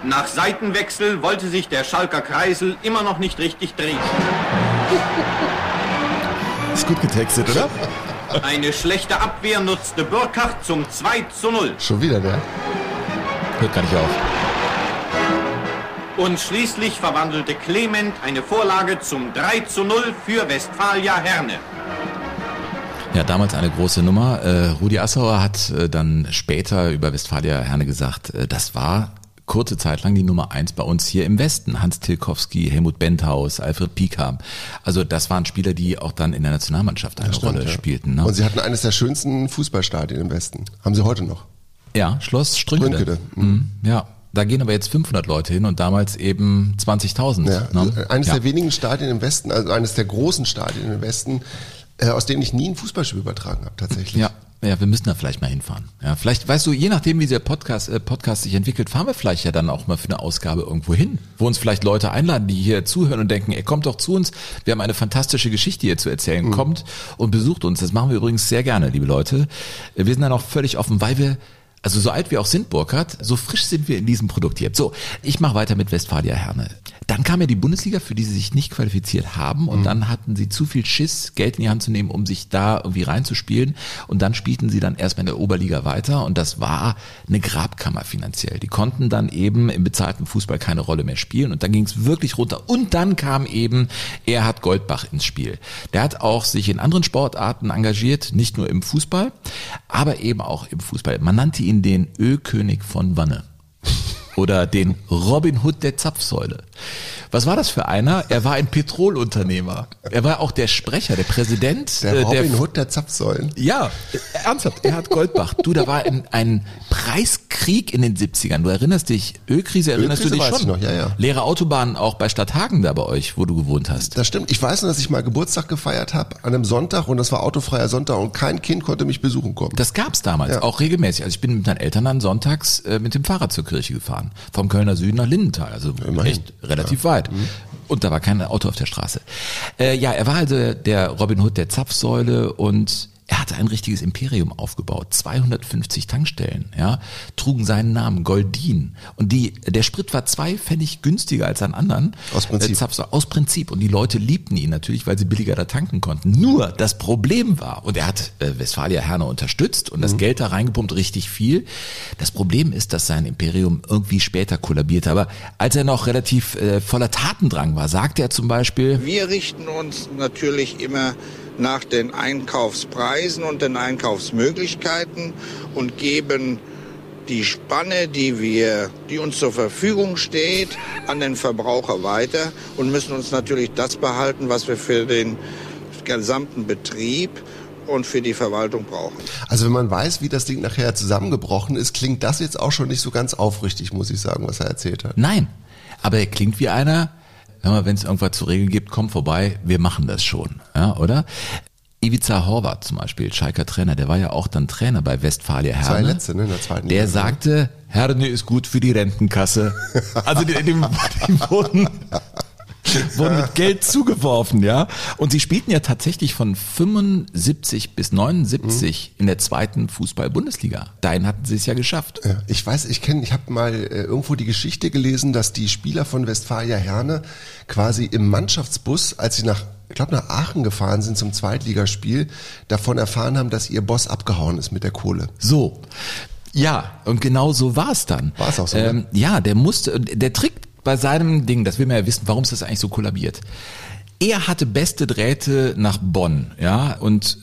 Nach Seitenwechsel wollte sich der Schalker Kreisel immer noch nicht richtig drehen. Ist gut getextet, oder? Eine schlechte Abwehr nutzte Burkhardt zum 2 zu 0. Schon wieder der. Hört gar nicht auf. Und schließlich verwandelte Clement eine Vorlage zum 3 zu 0 für Westfalia Herne. Ja, damals eine große Nummer. Äh, Rudi Assauer hat äh, dann später über Westfalia Herne gesagt, äh, das war kurze Zeit lang die Nummer eins bei uns hier im Westen. Hans Tilkowski, Helmut Benthaus, Alfred Piekam. Also das waren Spieler, die auch dann in der Nationalmannschaft eine Stimmt, Rolle ja. spielten. Ne? Und sie hatten eines der schönsten Fußballstadien im Westen. Haben sie heute noch. ja, Schloss Strünkede. Strünkede, Mhm. Ja, da gehen aber jetzt 500 Leute hin und damals eben 20.000. Ja, ne? also eines ja. der wenigen Stadien im Westen, also eines der großen Stadien im Westen, äh, aus denen ich nie ein Fußballspiel übertragen habe, tatsächlich. Ja, ja, wir müssen da vielleicht mal hinfahren. Ja, vielleicht, weißt du, je nachdem, wie der Podcast, äh, Podcast sich entwickelt, fahren wir vielleicht ja dann auch mal für eine Ausgabe irgendwo hin, wo uns vielleicht Leute einladen, die hier zuhören und denken, ey, kommt doch zu uns, wir haben eine fantastische Geschichte hier zu erzählen, Mhm. kommt und besucht uns. Das machen wir übrigens sehr gerne, liebe Leute. Äh, Wir sind dann auch völlig offen, weil wir also so alt wir auch sind, Burkhard, so frisch sind wir in diesem Produkt hier. So, ich mache weiter mit Westfalia Herne. Dann kam ja die Bundesliga, für die sie sich nicht qualifiziert haben und dann hatten sie zu viel Schiss, Geld in die Hand zu nehmen, um sich da irgendwie reinzuspielen und dann spielten sie dann erstmal in der Oberliga weiter und das war eine Grabkammer finanziell. Die konnten dann eben im bezahlten Fußball keine Rolle mehr spielen und dann ging es wirklich runter und dann kam eben Erhard Goldbach ins Spiel. Der hat auch sich in anderen Sportarten engagiert, nicht nur im Fußball, aber eben auch im Fußball. Man nannte ihn den Ölkönig von Wanne oder den Robin Hood der Zapfsäule. Was war das für einer? Er war ein Petrolunternehmer. Er war auch der Sprecher, der Präsident Der äh, Robin Hood der Zapfsäulen. ja, ernsthaft, Erhard Goldbach. Du, da war ein, ein Preiskrieg in den 70ern. Du erinnerst dich, Ölkrise erinnerst Ölkrise du dich schon? noch, ja, ja. Leere Autobahnen auch bei Stadthagen da bei euch, wo du gewohnt hast. Das stimmt. Ich weiß nur, dass ich mal Geburtstag gefeiert habe an einem Sonntag und das war autofreier Sonntag und kein Kind konnte mich besuchen kommen. Das gab's damals, Ja. auch regelmäßig. Also ich bin mit meinen Eltern dann sonntags äh, mit dem Fahrrad zur Kirche gefahren. Vom Kölner Süden nach Lindenthal, also Immerhin. echt relativ weit. Und da war kein Auto auf der Straße. Äh, ja, er war also der Robin Hood der Zapfsäule und er hat hatte ein richtiges Imperium aufgebaut, 250 Tankstellen, ja, trugen seinen Namen Goldin und die der Sprit war zwei Pfennig günstiger als an anderen. Aus Prinzip. Äh, aus Prinzip und die Leute liebten ihn natürlich, weil sie billiger da tanken konnten. Nur das Problem war und er hat äh, Westfalia Herne unterstützt und das Geld da reingepumpt richtig viel. Das Problem ist, dass sein Imperium irgendwie später kollabierte, aber als er noch relativ äh, voller Tatendrang war, sagte er zum Beispiel, Wir richten uns natürlich immer nach den Einkaufspreisen und den Einkaufsmöglichkeiten und geben die Spanne, die wir, die uns zur Verfügung steht, an den Verbraucher weiter und müssen uns natürlich das behalten, was wir für den gesamten Betrieb und für die Verwaltung brauchen. Also wenn man weiß, wie das Ding nachher zusammengebrochen ist, klingt das jetzt auch schon nicht so ganz aufrichtig, muss ich sagen, was er erzählt hat. Nein, aber er klingt wie einer, wenn es irgendwas zu regeln gibt, komm vorbei, wir machen das schon, ja, oder? Ivica Horvath zum Beispiel, Schalker Trainer, der war ja auch dann Trainer bei Westfalia Herne. letzte, ne, in der zweiten Der Liga, ne? sagte, Herne ist gut für die Rentenkasse. Also die, die, die wurden, wurden mit Geld zugeworfen, ja. Und sie spielten ja tatsächlich von 75 bis 79 in der zweiten Fußball-Bundesliga. Dahin hatten sie es ja geschafft. Ja, ich weiß, ich kenne, ich habe mal äh, irgendwo die Geschichte gelesen, dass die Spieler von Westfalia Herne quasi im Mannschaftsbus, als sie nach, ich glaube nach Aachen gefahren sind zum Zweitligaspiel, davon erfahren haben, dass ihr Boss abgehauen ist mit der Kohle. So. Ja, und genau so war es dann. War's auch so, ne? Ähm, ja, der musste, der Trick bei seinem Ding, das will man ja wissen, warum ist das eigentlich so kollabiert? Er hatte beste Drähte nach Bonn, ja, und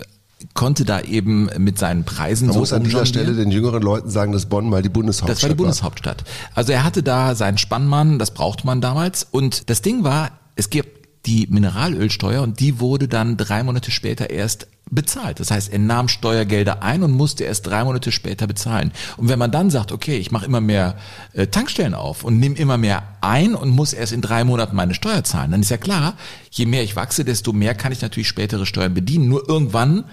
konnte da eben mit seinen Preisen Man so muss an dieser. Stelle den jüngeren Leuten sagen, dass Bonn mal die Bundeshauptstadt Das war die Bundeshauptstadt. Also er hatte da seinen Spannmann, das brauchte man damals. Und das Ding war, es gibt die Mineralölsteuer und die wurde dann drei Monate später erst bezahlt. Das heißt, er nahm Steuergelder ein und musste erst drei Monate später bezahlen. Und wenn man dann sagt, okay, ich mache immer mehr äh, Tankstellen auf und nehme immer mehr ein und muss erst in drei Monaten meine Steuer zahlen, dann ist ja klar, je mehr ich wachse, desto mehr kann ich natürlich spätere Steuern bedienen. Nur irgendwann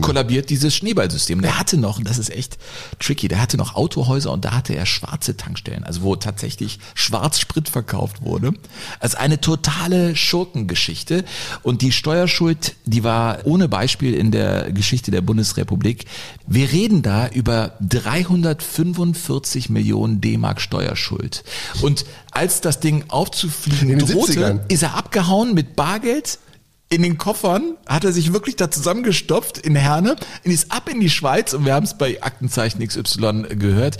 kollabiert dieses Schneeballsystem. Der hatte noch, und das ist echt tricky, der hatte noch Autohäuser und da hatte er schwarze Tankstellen, also wo tatsächlich Schwarzsprit verkauft wurde. Also eine totale Schurkengeschichte. Und die Steuerschuld, die war ohne Beispiel in der Geschichte der Bundesrepublik. Wir reden da über 345 Millionen D-Mark Steuerschuld. Und als das Ding aufzufliegen drohte, 70ern. ist er abgehauen mit Bargeld in den Koffern, hat er sich wirklich da zusammengestopft in Herne und ist ab in die Schweiz und wir haben es bei Aktenzeichen XY gehört.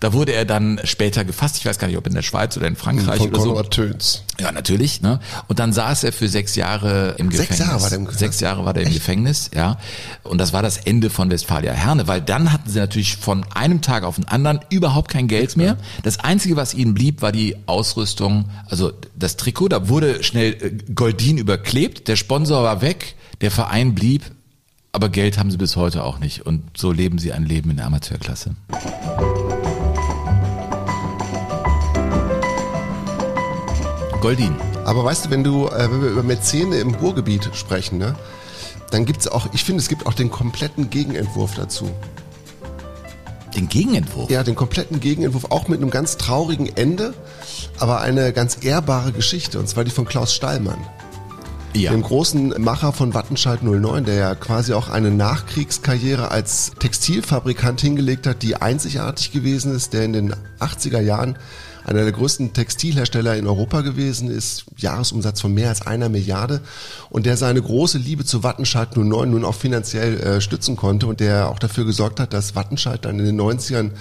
Da wurde er dann später gefasst. Ich weiß gar nicht, ob in der Schweiz oder in Frankreich von oder so. Töns. Ja, natürlich. Ne? Und dann saß er für sechs Jahre im Sechs Gefängnis. Jahre war der im Gefängnis? Sechs Jahre war der im Gefängnis, ja. Und das war das Ende von Westfalia Herne, weil dann hatten sie natürlich von einem Tag auf den anderen überhaupt kein Geld mehr. Das Einzige, was ihnen blieb, war die Ausrüstung, also das Trikot. Da wurde schnell äh, Goldin überklebt, der Sponsor war weg, der Verein blieb, aber Geld haben sie bis heute auch nicht. Und so leben sie ein Leben in der Amateurklasse. Goldin. Aber weißt du, wenn du, äh, wenn wir über Mäzene im Ruhrgebiet sprechen, ne, dann gibt's auch, ich finde, es gibt auch den kompletten Gegenentwurf dazu. Den Gegenentwurf. Ja, den kompletten Gegenentwurf, auch mit einem ganz traurigen Ende, aber eine ganz ehrbare Geschichte, und zwar die von Klaus Stallmann. Ja. dem großen Macher von Wattenscheid 09, der ja quasi auch eine Nachkriegskarriere als Textilfabrikant hingelegt hat, die einzigartig gewesen ist, der in den 80er Jahren einer der größten Textilhersteller in Europa gewesen ist, Jahresumsatz von mehr als einer Milliarde und der seine große Liebe zu Wattenscheid 09 nun auch finanziell äh, stützen konnte und der auch dafür gesorgt hat, dass Wattenscheid dann in den 90ern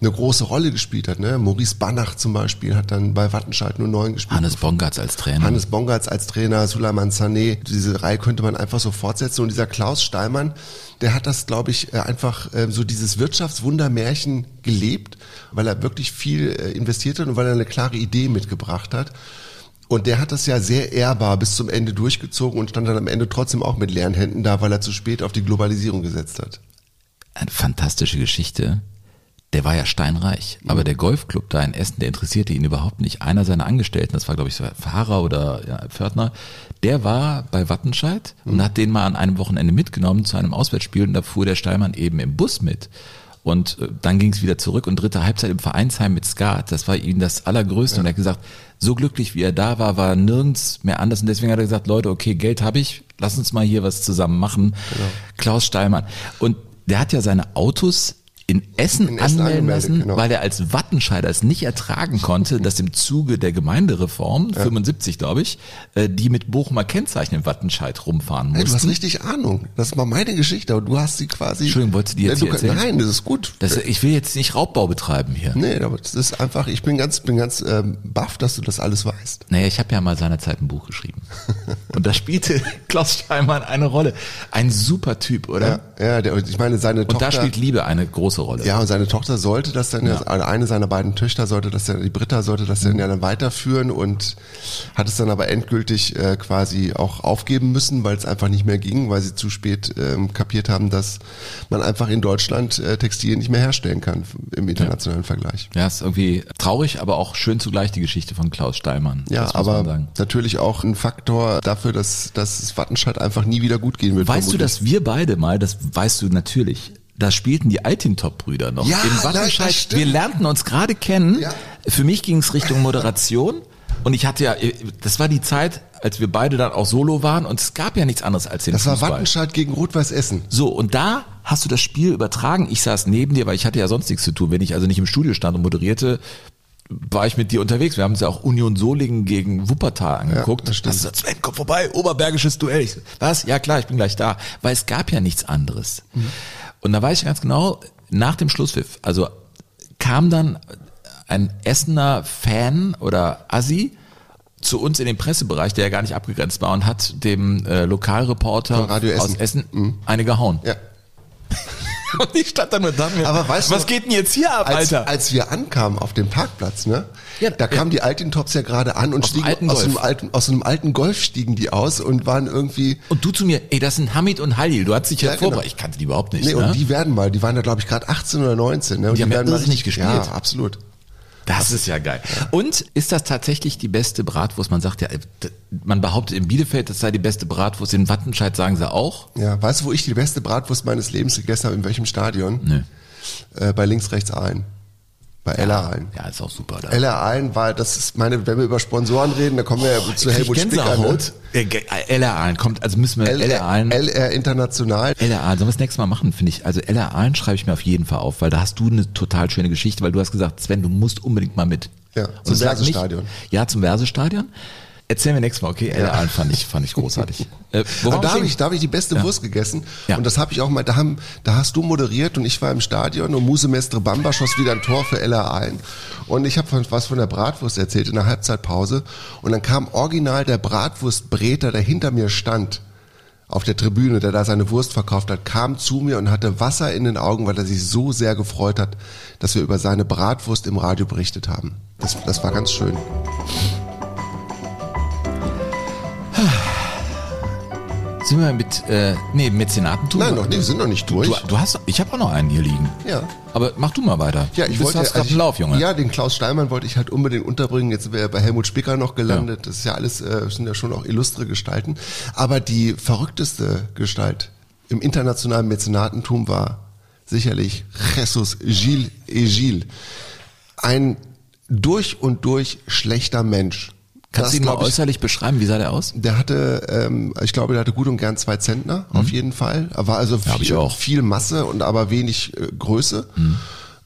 eine große Rolle gespielt hat. Ne? Maurice Banach zum Beispiel hat dann bei Wattenscheid 09 gespielt. Hannes Bongartz als Trainer. Hannes Bongartz als Trainer, Suleiman Sané. Diese Reihe könnte man einfach so fortsetzen. Und dieser Klaus Steinmann, der hat das, glaube ich, äh, einfach äh, so dieses Wirtschaftswundermärchen gelebt, weil er wirklich viel äh, investiert hat und weil er eine klare Idee mitgebracht hat. Und der hat das ja sehr ehrbar bis zum Ende durchgezogen und stand dann am Ende trotzdem auch mit leeren Händen da, weil er zu spät auf die Globalisierung gesetzt hat. Eine fantastische Geschichte. Der war ja steinreich, aber der Golfclub da in Essen, der interessierte ihn überhaupt nicht. Einer seiner Angestellten, das war glaube ich Fahrer oder ja, Pförtner, der war bei Wattenscheid und hat den mal an einem Wochenende mitgenommen zu einem Auswärtsspiel und da fuhr der Steinmann eben im Bus mit. Und äh, dann ging es wieder zurück und dritte Halbzeit im Vereinsheim mit Skat, das war ihm das Allergrößte. Und er hat gesagt, so glücklich wie er da war, war nirgends mehr anders. Und deswegen hat er gesagt, Leute, okay, Geld habe ich, lass uns mal hier was zusammen machen. Klaus Steilmann. Und der hat ja seine Autos in Essen, In Essen anmelden lassen, genau. weil er als Wattenscheider es nicht ertragen konnte, dass im Zuge der Gemeindereform, 75 glaube ich, äh, die mit Bochumer Kennzeichen in Wattenscheid rumfahren Ey, du hast mussten. richtig Ahnung. Das war meine Geschichte, aber du hast sie quasi. Entschuldigung, wolltest du die jetzt Ja, du, erzählen? Nein, das ist gut. Das, ich will jetzt nicht Raubbau betreiben hier. nee, aber das ist einfach, ich bin ganz, bin ganz ähm, baff, dass du das alles weißt. Naja, ich habe ja mal seinerzeit ein Buch geschrieben. Und da spielte Klaus Steinmann eine Rolle. Ein super Typ, oder? Ja, ja der, und ich meine, seine Und Tochter. da spielt Liebe eine große Rolle. Ja, und seine Tochter sollte das dann, ja. eine seiner beiden Töchter sollte das dann, die Britta sollte das dann ja dann weiterführen und hat es dann aber endgültig äh, quasi auch aufgeben müssen, weil es einfach nicht mehr ging, weil sie zu spät ähm, kapiert haben, dass man einfach in Deutschland äh, Textilien nicht mehr herstellen kann im internationalen Vergleich. Ja, ist irgendwie traurig, aber auch schön zugleich die Geschichte von Klaus Steinmann. Ja, aber natürlich auch ein Faktor dafür, dass, dass es Wattenscheid einfach nie wieder gut gehen wird. Weißt du, vermutlich. dass wir beide mal, das weißt du natürlich, da spielten die Altintop-Brüder noch Ja, im Wattenscheid. wir lernten uns gerade kennen. Ja. Für mich ging es Richtung Moderation. Und ich hatte ja, das war die Zeit, als wir beide dann auch solo waren und es gab ja nichts anderes als den Das war Fußball. Wattenscheid gegen Rot-Weiß Essen. So, und da hast du das Spiel übertragen. Ich saß neben dir, weil ich hatte ja sonst nichts zu tun. Wenn ich also nicht im Studio stand und moderierte, war ich mit dir unterwegs. Wir haben uns ja auch Union Solingen gegen Wuppertal angeguckt. das stimmt. Hast du gesagt, Sven, komm vorbei, oberbergisches Duell. Ich was? Ja klar, ich bin gleich da. Weil es gab ja nichts anderes. Mhm. Und da weiß ich ganz genau, nach dem Schlusspfiff, also kam dann ein Essener Fan oder Assi zu uns in den Pressebereich, der ja gar nicht abgegrenzt war und hat dem äh, Lokalreporter Radio aus Essen. Essen eine gehauen. Ja. Und ich stand da nur da Aber weißt du, was geht denn jetzt hier ab, als, Alter? als wir ankamen auf dem Parkplatz, ne? Ja, da kamen die Altintops ja gerade an und Aus stiegen aus einem alten, aus einem alten Golf stiegen die aus und waren irgendwie. und du zu mir, ey, das sind Hamid und Halil, du hast dich ja, Ja, genau. vorbereitet. Ich kannte die überhaupt nicht. Nee, ne? und die werden mal, die waren da glaube ich gerade 18 oder 19, ne? Und Die haben ja werden mal irrsinnig richtig- gespielt. Ja, absolut. Das ist ja geil. Und ist das tatsächlich die beste Bratwurst? Man sagt ja, äh, man behauptet in Bielefeld, das sei die beste Bratwurst. In Wattenscheid sagen sie auch. Ja, weißt du, wo ich die beste Bratwurst meines Lebens gegessen habe? In welchem Stadion? Nö. Äh, bei links, rechts Aalen. Bei Ella Aalen. Ja, ist auch super da. Ella Aalen war, das ist meine, wenn wir über Sponsoren reden, da kommen wir ja zu Helmut Spicker. Ne? Äh, äh, LR Aalen kommt, also müssen wir LR Aalen. LR International. LR Aalen, sollen wir das nächste Mal machen, finde ich. Also LR Aalen schreibe ich mir auf jeden Fall auf, weil da hast du eine total schöne Geschichte, weil du hast gesagt, Sven, du musst unbedingt mal mit. Ja, zum Versestadion. Ja, zum Versestadion. Erzählen wir nächstes Mal, okay? LR Aalen fand ich, fand ich großartig. äh, Aber da habe ich, da hab ich die beste Ja. Wurst gegessen. Ja. Und das habe ich auch mal, da, haben, da hast du moderiert und ich war im Stadion und Muse Mestre Bamba schoss wieder ein Tor für Ella ein. Und ich habe was von der Bratwurst erzählt in der Halbzeitpause. Und dann kam original der Bratwurstbreter, der hinter mir stand, auf der Tribüne, der da seine Wurst verkauft hat, kam zu mir und hatte Wasser in den Augen, weil er sich so sehr gefreut hat, dass wir über seine Bratwurst im Radio berichtet haben. Das, das war ganz schön. Sind wir mit, äh, nee, Mäzenatentum? Nein, noch nicht, wir sind noch nicht durch. Du, du hast, ich habe auch noch einen hier liegen. Ja. Aber mach du mal weiter. Ja, du ich bist, wollte hast also einen Lauf, Junge. Ja, den Klaus Steinmann wollte ich halt unbedingt unterbringen. Jetzt wir ja bei Helmut Spicker noch gelandet. Das ist ja alles, äh, sind ja schon auch illustre Gestalten. Aber die verrückteste Gestalt im internationalen Mäzenatentum war sicherlich Jesus Gilles Egil. Ein durch und durch schlechter Mensch. Kannst du ihn mal äußerlich beschreiben? Wie sah der aus? der hatte, ähm, ich glaube, der hatte gut und gern zwei Zentner, auf jeden Fall. Er war also Mhm. viel, auch. Mhm. viel Masse und aber wenig äh, Größe.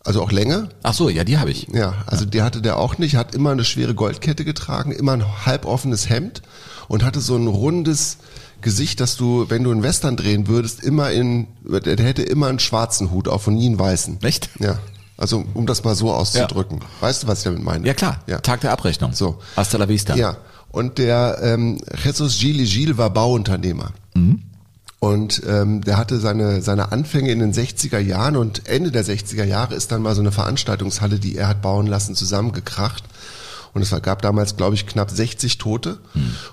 Also auch Länge. Ach so, ja, die habe ich. Ja, also die hatte der auch nicht, hat immer eine schwere Goldkette getragen, immer ein halboffenes Hemd und hatte so ein rundes Gesicht, dass du, wenn du einen Western drehen würdest, immer in, der hätte immer einen schwarzen Hut auf und nie einen weißen. Echt? Ja. Also, um das mal so auszudrücken. Weißt du, was ich damit meine? Ja klar, Ja. Tag der Abrechnung. So. Hasta la vista. Ja. Und der ähm, Jesus Gilles Gilles war Bauunternehmer. Und ähm, der hatte seine, seine Anfänge in den 60er Jahren und Ende der 60er Jahre ist dann mal so eine Veranstaltungshalle, die er hat bauen lassen, zusammengekracht. Und es gab damals, glaube ich, knapp 60 Tote.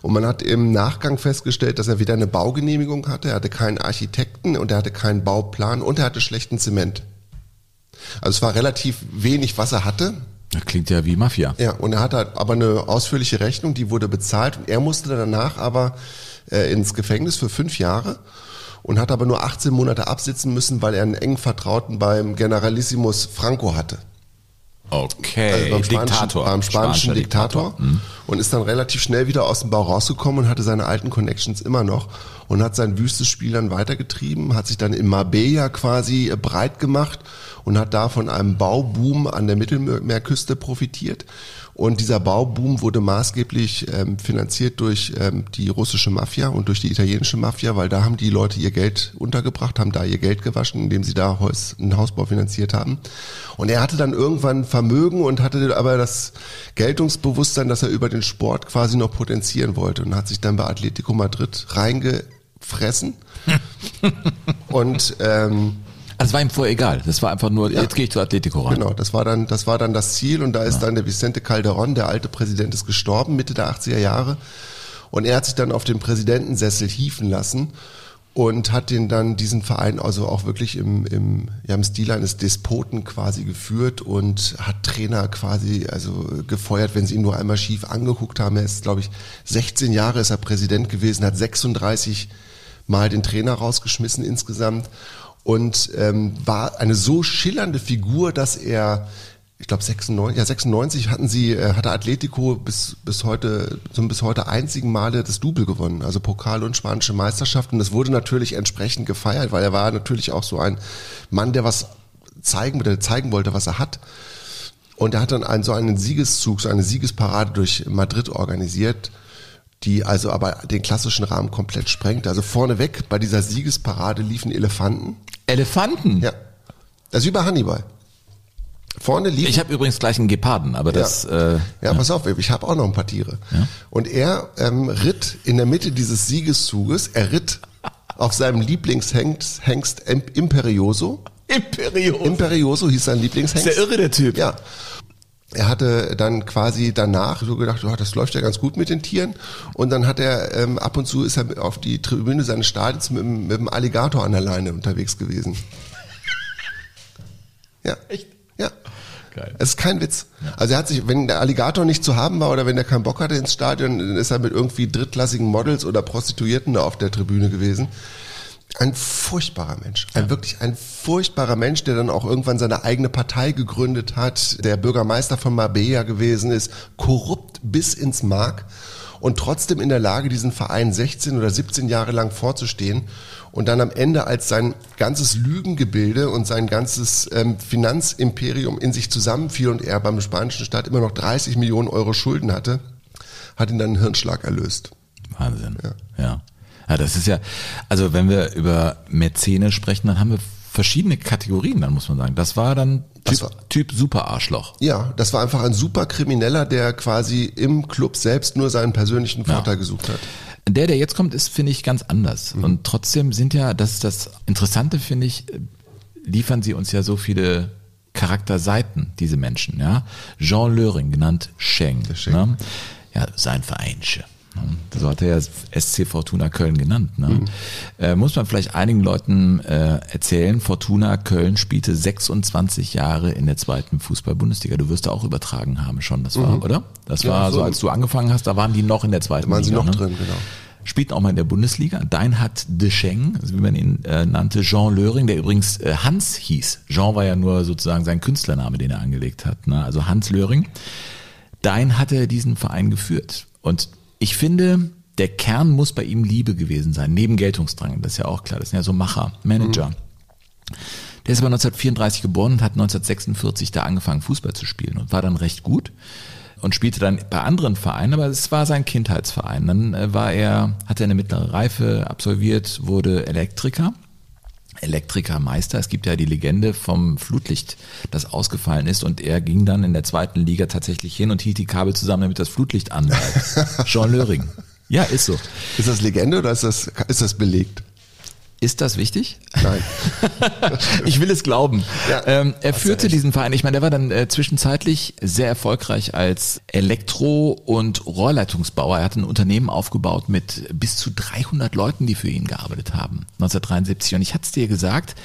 Und man hat im Nachgang festgestellt, dass er weder eine Baugenehmigung hatte, er hatte keinen Architekten und er hatte keinen Bauplan und er hatte schlechten Zement. Also es war relativ wenig, was er hatte. Das klingt ja wie Mafia. Ja, und er hatte aber eine ausführliche Rechnung, die wurde bezahlt und er musste danach aber äh, ins Gefängnis für fünf Jahre und hat aber nur 18 Monate absitzen müssen, weil er einen engen Vertrauten beim Generalissimus Franco hatte. Okay, Also beim spanischen, Diktator. beim spanischen Spanischer Diktator, Mhm. und ist dann relativ schnell wieder aus dem Bau rausgekommen und hatte seine alten Connections immer noch und hat sein wüstes Spiel dann weitergetrieben, hat sich dann in Marbella quasi äh, breit gemacht und hat da von einem Bauboom an der Mittelmeerküste profitiert. Und dieser Bauboom wurde maßgeblich ähm, finanziert durch ähm, die russische Mafia und durch die italienische Mafia, weil da haben die Leute ihr Geld untergebracht, haben da ihr Geld gewaschen, indem sie da Haus, einen Hausbau finanziert haben. Und er hatte dann irgendwann Vermögen und hatte aber das Geltungsbewusstsein, dass er über den Sport quasi noch potenzieren wollte und hat sich dann bei Atletico Madrid reingefressen. und ähm, Also es war ihm vorher egal. Das war einfach nur, jetzt gehe ich zu Atletico rein. Genau, das war dann, das war dann das Ziel und da ist dann der Vicente Calderón, der alte Präsident, ist gestorben, Mitte der 80er Jahre. Und er hat sich dann auf den Präsidentensessel hieven lassen und hat den dann diesen Verein also auch wirklich im, im, ja, im Stil eines Despoten quasi geführt und hat Trainer quasi also gefeuert, wenn sie ihn nur einmal schief angeguckt haben. Er ist, glaube ich, 16 Jahre ist er Präsident gewesen, hat 36 Mal den Trainer rausgeschmissen insgesamt und ähm, war eine so schillernde Figur, dass er ich glaube 96, ja 96 hatten sie äh, hatte Atletico bis bis heute zum bis heute einzigen Male das Double gewonnen, also Pokal und spanische Meisterschaft und das wurde natürlich entsprechend gefeiert, weil er war natürlich auch so ein Mann, der was zeigen, der zeigen wollte, was er hat. Und er hat dann einen, so einen Siegeszug, so eine Siegesparade durch Madrid organisiert, die also aber den klassischen Rahmen komplett sprengt. Also vorneweg bei dieser Siegesparade liefen Elefanten. Elefanten? Ja. Das ist wie bei Hannibal. Vorne lief. Ich habe übrigens gleich einen Geparden, aber das. Ja, Äh, ja, pass auf, ich habe auch noch ein paar Tiere. Und er ähm, ritt in der Mitte dieses Siegeszuges, er ritt auf seinem Lieblingshengst Hengst Im- Imperioso. Imperioso. Imperioso hieß sein Lieblingshengst. Ist der irre, der Typ. Ja. Er hatte dann quasi danach so gedacht, oh, das läuft ja ganz gut mit den Tieren. Und dann hat er ähm, ab und zu ist er auf die Tribüne seines Stadions mit, dem- mit dem Alligator an der Leine unterwegs gewesen. Ja. Echt? Ja. Geil. Es ist kein Witz. Also er hat sich, wenn der Alligator nicht zu haben war oder wenn er keinen Bock hatte ins Stadion, dann ist er mit irgendwie drittklassigen Models oder Prostituierten da auf der Tribüne gewesen. Ein furchtbarer Mensch. Ein wirklich ein furchtbarer Mensch, der dann auch irgendwann seine eigene Partei gegründet hat, der Bürgermeister von Marbella gewesen ist, korrupt bis ins Mark und trotzdem in der Lage, diesen Verein 16 oder 17 Jahre lang vorzustehen und dann am Ende als sein ganzes Lügengebilde und sein ganzes ähm, Finanzimperium in sich zusammenfiel und er beim spanischen Staat immer noch 30 Millionen Euro Schulden hatte, hat ihn dann einen Hirnschlag erlöst. Wahnsinn. Ja. ja. Ja, das ist ja, also wenn wir über Mäzene sprechen, dann haben wir verschiedene Kategorien, dann muss man sagen. Das war dann Das Typ, war- typ Super Arschloch. Ja, das war einfach ein super Krimineller, der quasi im Club selbst nur seinen persönlichen Vorteil gesucht hat. Der, der jetzt kommt, ist, finde ich, ganz anders. Mhm. Und trotzdem sind ja, das ist das Interessante, finde ich, liefern sie uns ja so viele Charakterseiten, diese Menschen, ja. Jean Löring, genannt Scheng. Scheng. Ne? Ja, sein Vereinsche. So hat er ja SC Fortuna Köln genannt. Ne? Mhm. Äh, muss man vielleicht einigen Leuten äh, erzählen, Fortuna Köln spielte 26 Jahre in der zweiten Fußball-Bundesliga. Du wirst da auch übertragen haben schon, das war, oder? Das Mhm. Ja, war so, als du angefangen hast, da waren die noch in der zweiten Da waren sie Liga. noch ne? drin, genau. Spielten auch mal in der Bundesliga. Dein hat De Scheng, also wie man ihn äh, nannte, Jean Löring, der übrigens äh, Hans hieß. Jean war ja nur sozusagen sein Künstlername, den er angelegt hat. Ne? Also Hans Löring. Dein hatte diesen Verein geführt. Und ich finde, der Kern muss bei ihm Liebe gewesen sein, neben Geltungsdrang. Das ist ja auch klar. Das sind ja so Macher, Manager. Der ist aber 1934 geboren und hat 1946 da angefangen, Fußball zu spielen und war dann recht gut und spielte dann bei anderen Vereinen, aber es war sein Kindheitsverein. Dann äh, war er, hat er eine mittlere Reife absolviert, wurde Elektriker. Elektrikermeister. Es gibt ja die Legende vom Flutlicht, das ausgefallen ist und er ging dann in der zweiten Liga tatsächlich hin und hielt die Kabel zusammen, damit das Flutlicht anbleibt. Jean Löring. Ja, ist so. Ist das Legende oder ist das, ist das belegt? Ist das wichtig? Nein. Ich will es glauben. Ja, ähm, er führte recht. diesen Verein. Ich meine, der war dann äh, zwischenzeitlich sehr erfolgreich als Elektro- und Rohrleitungsbauer. Er hat ein Unternehmen aufgebaut mit bis zu 300 Leuten, die für ihn gearbeitet haben. 1973. Und ich hatte es dir gesagt,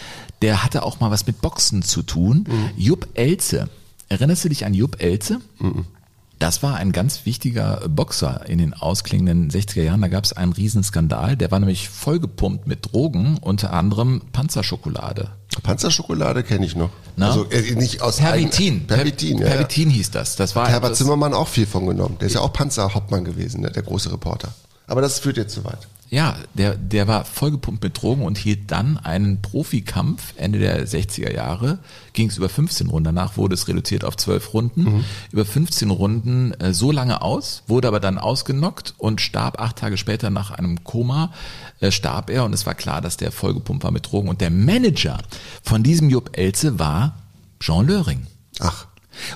der hatte auch mal was mit Boxen zu tun. Mhm. Jupp Elze. Erinnerst du dich an Jupp Elze? Das war ein ganz wichtiger Boxer in den ausklingenden 60er Jahren. Da gab es einen Riesenskandal. Der war nämlich vollgepumpt mit Drogen, unter anderem Panzerschokolade. Panzerschokolade kenne ich noch. Na? Also äh, nicht aus Pervitin. eigen- Pervitin, ja, ja. Pervitin hieß das. Das war Herbert das- Zimmermann auch viel von genommen. Der ist ja auch Panzerhauptmann gewesen, ne? der große Reporter. Aber das führt jetzt zu weit. Ja, der, der war vollgepumpt mit Drogen und hielt dann einen Profikampf Ende der 60er Jahre. Ging es über 15 Runden. Danach wurde es reduziert auf 12 Runden. Über 15 Runden äh, so lange aus, wurde aber dann ausgenockt und starb acht Tage später nach einem Koma. Äh, starb er und es war klar, dass der vollgepumpt war mit Drogen. Und der Manager von diesem Jupp Elze war Jean Löring. Ach,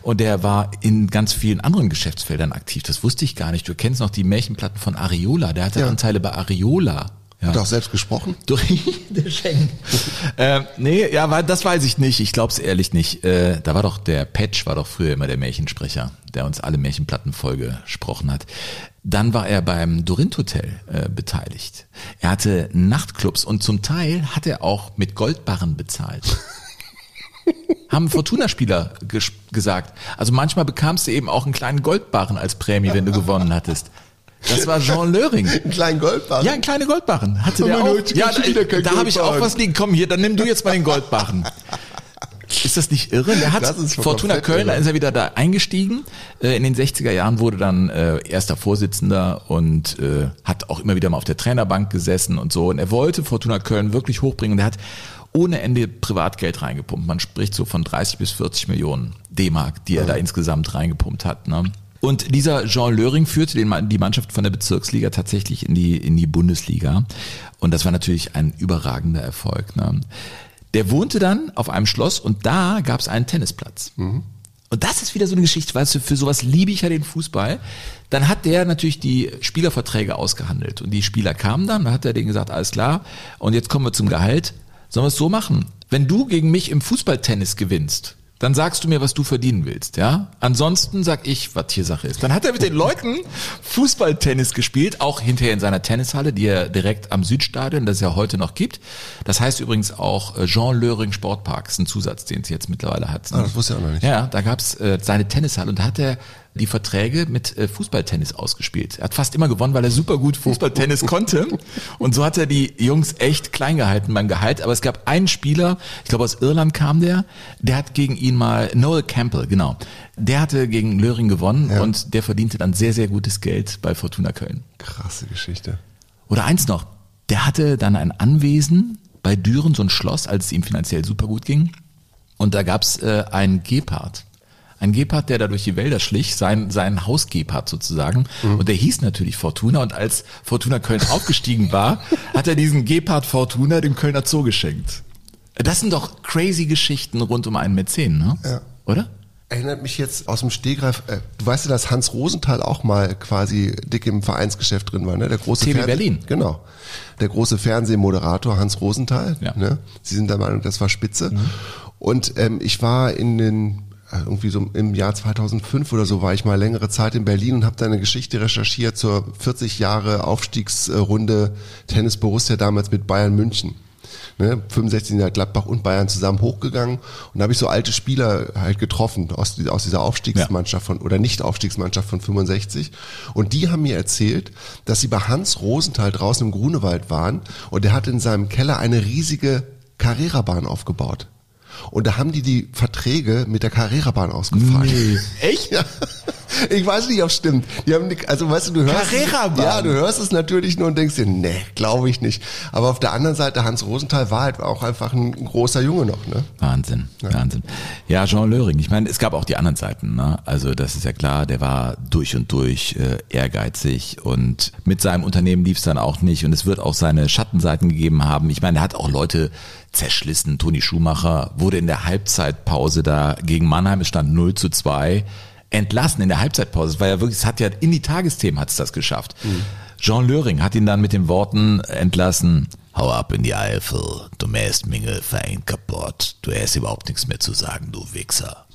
Und der war in ganz vielen anderen Geschäftsfeldern aktiv. Das wusste ich gar nicht. Du kennst noch die Märchenplatten von Ariola. Der hatte Ja. Anteile bei Ariola. Ja. hat er auch selbst gesprochen? Durch der Schengen. äh, nee, ja, das weiß ich nicht. Ich glaube es ehrlich nicht. Äh, da war doch der Patch, war doch früher immer der Märchensprecher, der uns alle Märchenplatten vollgesprochen hat. Dann war er beim Dorint Hotel äh, beteiligt. Er hatte Nachtclubs und zum Teil hat er auch mit Goldbarren bezahlt. Haben Fortuna-Spieler ges gesagt. Also manchmal bekamst du eben auch einen kleinen Goldbarren als Prämie, wenn du gewonnen hattest. Das war Jean Löring. Einen kleinen Goldbarren? Ja, einen kleine Goldbarren hatte der auch. heutige Ja, kein da habe ich auch was liegen. Komm hier, dann nimm du jetzt mal den Goldbarren. Ist das nicht irre? Der hat Fortuna Köln, da ist er wieder da eingestiegen. Äh, In den 60er Jahren wurde dann äh, erster Vorsitzender und äh, hat auch immer wieder mal auf der Trainerbank gesessen und so. Und er wollte Fortuna Köln wirklich hochbringen. Und er hat ohne Ende Privatgeld reingepumpt. Man spricht so von 30 bis 40 Millionen D-Mark, die er da insgesamt reingepumpt hat. Ne? Und dieser Jean Löring führte den, die Mannschaft von der Bezirksliga tatsächlich in die, in die Bundesliga. Und das war natürlich ein überragender Erfolg. Ne? Der wohnte dann auf einem Schloss und da gab es einen Tennisplatz. Und das ist wieder so eine Geschichte, weißt du, für sowas liebe ich ja den Fußball. Dann hat der natürlich die Spielerverträge ausgehandelt und die Spieler kamen dann, dann hat er denen gesagt, alles klar, und jetzt kommen wir zum Gehalt. Sollen wir es so machen? Wenn du gegen mich im Fußballtennis gewinnst, dann sagst du mir, was du verdienen willst, ja? Ansonsten sag ich, was hier Sache ist. Dann hat er mit den Leuten Fußballtennis gespielt, auch hinterher in seiner Tennishalle, die er direkt am Südstadion, das es ja heute noch gibt. Das heißt übrigens auch äh, Jean Löring Sportpark, ist ein Zusatz, den es jetzt mittlerweile hat. Ah, das wusste ich auch noch nicht. Ja, da gab's äh, seine Tennishalle und da hat er die Verträge mit äh, Fußballtennis ausgespielt. Er hat fast immer gewonnen, weil er super gut Fußballtennis konnte. Und so hat er die Jungs echt klein gehalten beim Gehalt. Aber es gab einen Spieler, ich glaube aus Irland kam der, der hat gegen ihn mal, Noel Campbell, genau. Der hatte gegen Löring gewonnen Ja. und der verdiente dann sehr, sehr gutes Geld bei Fortuna Köln. Krasse Geschichte. Oder eins noch, der hatte dann ein Anwesen bei Düren, so ein Schloss, als es ihm finanziell super gut ging. Und da gab's äh, einen Gepard. Ein Gepard, der da durch die Wälder schlich, sein, sein Hausgepard sozusagen. Und der hieß natürlich Fortuna. Und als Fortuna Köln aufgestiegen war, hat er diesen Gepard Fortuna dem Kölner Zoo geschenkt. Das sind doch crazy Geschichten rund um einen Mäzen, ne? Ja. Oder? Erinnert mich jetzt aus dem Stegreif, äh, du weißt ja, dass Hans Rosenthal auch mal quasi dick im Vereinsgeschäft drin war, ne? Der große TV Berlin. Genau. Der große Fernsehmoderator Hans Rosenthal. Ja. Ne? Sie sind der Meinung, das war spitze. Und ähm, ich war in den irgendwie so im Jahr 2005 oder so war ich mal längere Zeit in Berlin und habe da eine Geschichte recherchiert zur 40 Jahre Aufstiegsrunde Tennis Borussia damals mit Bayern München. Ne, 65 Jahre Gladbach und Bayern zusammen hochgegangen und da habe ich so alte Spieler halt getroffen aus, aus dieser Aufstiegsmannschaft von oder Nicht-Aufstiegsmannschaft von 65 und die haben mir erzählt, dass sie bei Hans Rosenthal draußen im Grunewald waren und der hat in seinem Keller eine riesige Carrera-Bahn aufgebaut. Und da haben die die Verträge mit der Carrera-Bahn ausgefragt. Echt? Ja. Ich weiß nicht, ob es stimmt. Die haben, die- also weißt du, du hörst Carrera-Bahn? Ja, du hörst es natürlich nur und denkst dir, nee, glaube ich nicht. Aber auf der anderen Seite, Hans Rosenthal war halt auch einfach ein großer Junge noch, ne? Wahnsinn, Wahnsinn. Ja, Jean Löring. Ich meine, es gab auch die anderen Seiten. Ne? Also das ist ja klar, der war durch und durch äh, ehrgeizig und mit seinem Unternehmen lief es dann auch nicht und es wird auch seine Schattenseiten gegeben haben. Ich meine, er hat auch Leute zerschlissen. Toni Schumacher wurde in der Halbzeitpause da gegen Mannheim, es stand 0 zu 2, entlassen in der Halbzeitpause. Es war ja wirklich, es hat ja in die Tagesthemen hat es das geschafft. Jean Löring hat ihn dann mit den Worten entlassen, hau ab in die Eifel, du mähst Minge Verein kaputt, du hast überhaupt nichts mehr zu sagen, du Wichser.